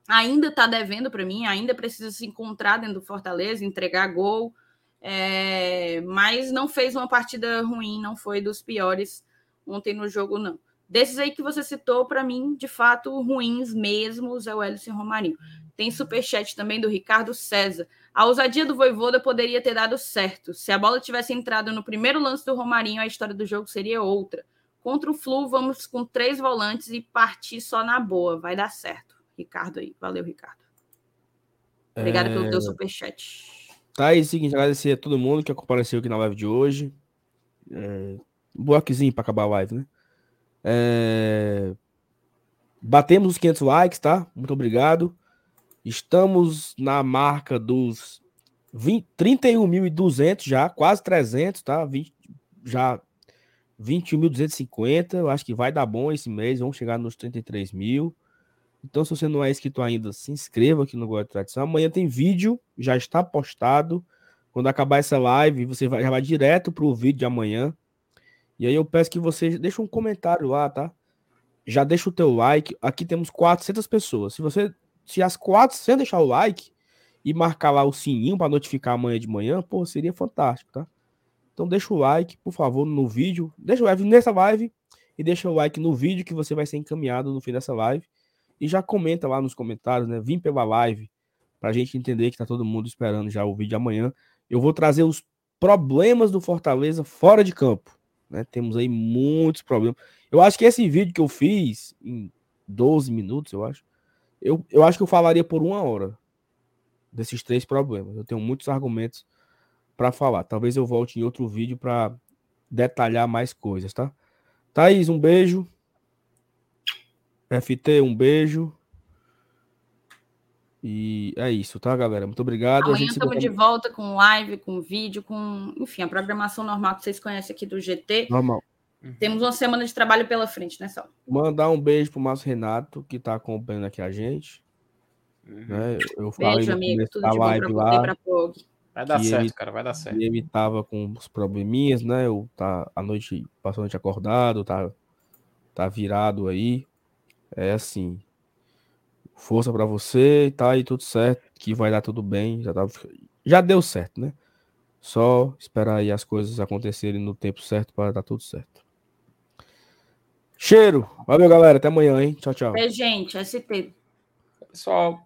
Speaker 2: ainda está devendo para mim, ainda precisa se encontrar dentro do Fortaleza, entregar gol, é, mas não fez uma partida ruim, não foi dos piores ontem no jogo, não. Desses aí que você citou, para mim, de fato, ruins mesmo, Zé Wellison Romarinho. Tem superchat também do Ricardo César. A ousadia do Voivoda poderia ter dado certo. Se a bola tivesse entrado no primeiro lance do Romarinho, a história do jogo seria outra. Contra o Flu, vamos com três volantes e partir só na boa. Vai dar certo. Ricardo aí. Valeu, Ricardo. Obrigado é... pelo teu superchat.
Speaker 1: Tá aí, seguinte, agradecer a todo mundo que compareceu aqui na live de hoje. É... Um bloquezinho para acabar a live, né? É... Batemos os 500 likes, tá? Muito obrigado. Estamos na marca dos 31.200 já, quase 300, tá? 20, já 21.250. Eu acho que vai dar bom esse mês. Vamos chegar nos 33 mil. Então, se você não é inscrito ainda, se inscreva aqui no Guarda de Tradição. Amanhã tem vídeo, já está postado. Quando acabar essa live, você vai, já vai direto para o vídeo de amanhã. E aí eu peço que você deixe um comentário lá, tá? Já deixa o teu like. Aqui temos 400 pessoas. Se você, se as 400 deixar o like e marcar lá o sininho para notificar amanhã de manhã, pô, seria fantástico, tá? Então deixa o like, por favor, no vídeo. Deixa o like nessa live e deixa o like no vídeo que você vai ser encaminhado no fim dessa live. E já comenta lá nos comentários, né? Vim pela live para a gente entender que tá todo mundo esperando já o vídeo de amanhã. Eu vou trazer os problemas do Fortaleza fora de campo. Né? Temos aí muitos problemas. Eu acho que esse vídeo que eu fiz em 12 minutos, eu acho, eu, eu acho que eu falaria por uma hora desses três problemas. Eu tenho muitos argumentos para falar. Talvez eu volte em outro vídeo para detalhar mais coisas, tá? Thaís, um beijo. FT, um beijo. E é isso, tá, galera? Muito obrigado.
Speaker 2: Amanhã estamos de volta com live, com vídeo, com, enfim, a programação normal que vocês conhecem aqui do GT.
Speaker 1: Normal.
Speaker 2: Temos uma semana de trabalho pela frente, né, Sal?
Speaker 1: Mandar um beijo pro Márcio Renato, que tá acompanhando aqui a gente. Uhum. Né? Eu
Speaker 2: beijo, amigo. Tudo de bom pra lá, pra Pog.
Speaker 3: Vai dar certo, ele, cara, vai dar certo.
Speaker 1: Ele tava com os probleminhas, né? Eu tá a noite, passou a noite acordado, tá, tá virado aí é assim, força para você, tá aí tudo certo, que vai dar tudo bem, já, tá, já deu certo, né? Só esperar aí as coisas acontecerem no tempo certo para dar tudo certo. Cheiro. Valeu, galera. Até amanhã, hein? Tchau, tchau.
Speaker 2: É, gente. ST.
Speaker 3: Pessoal.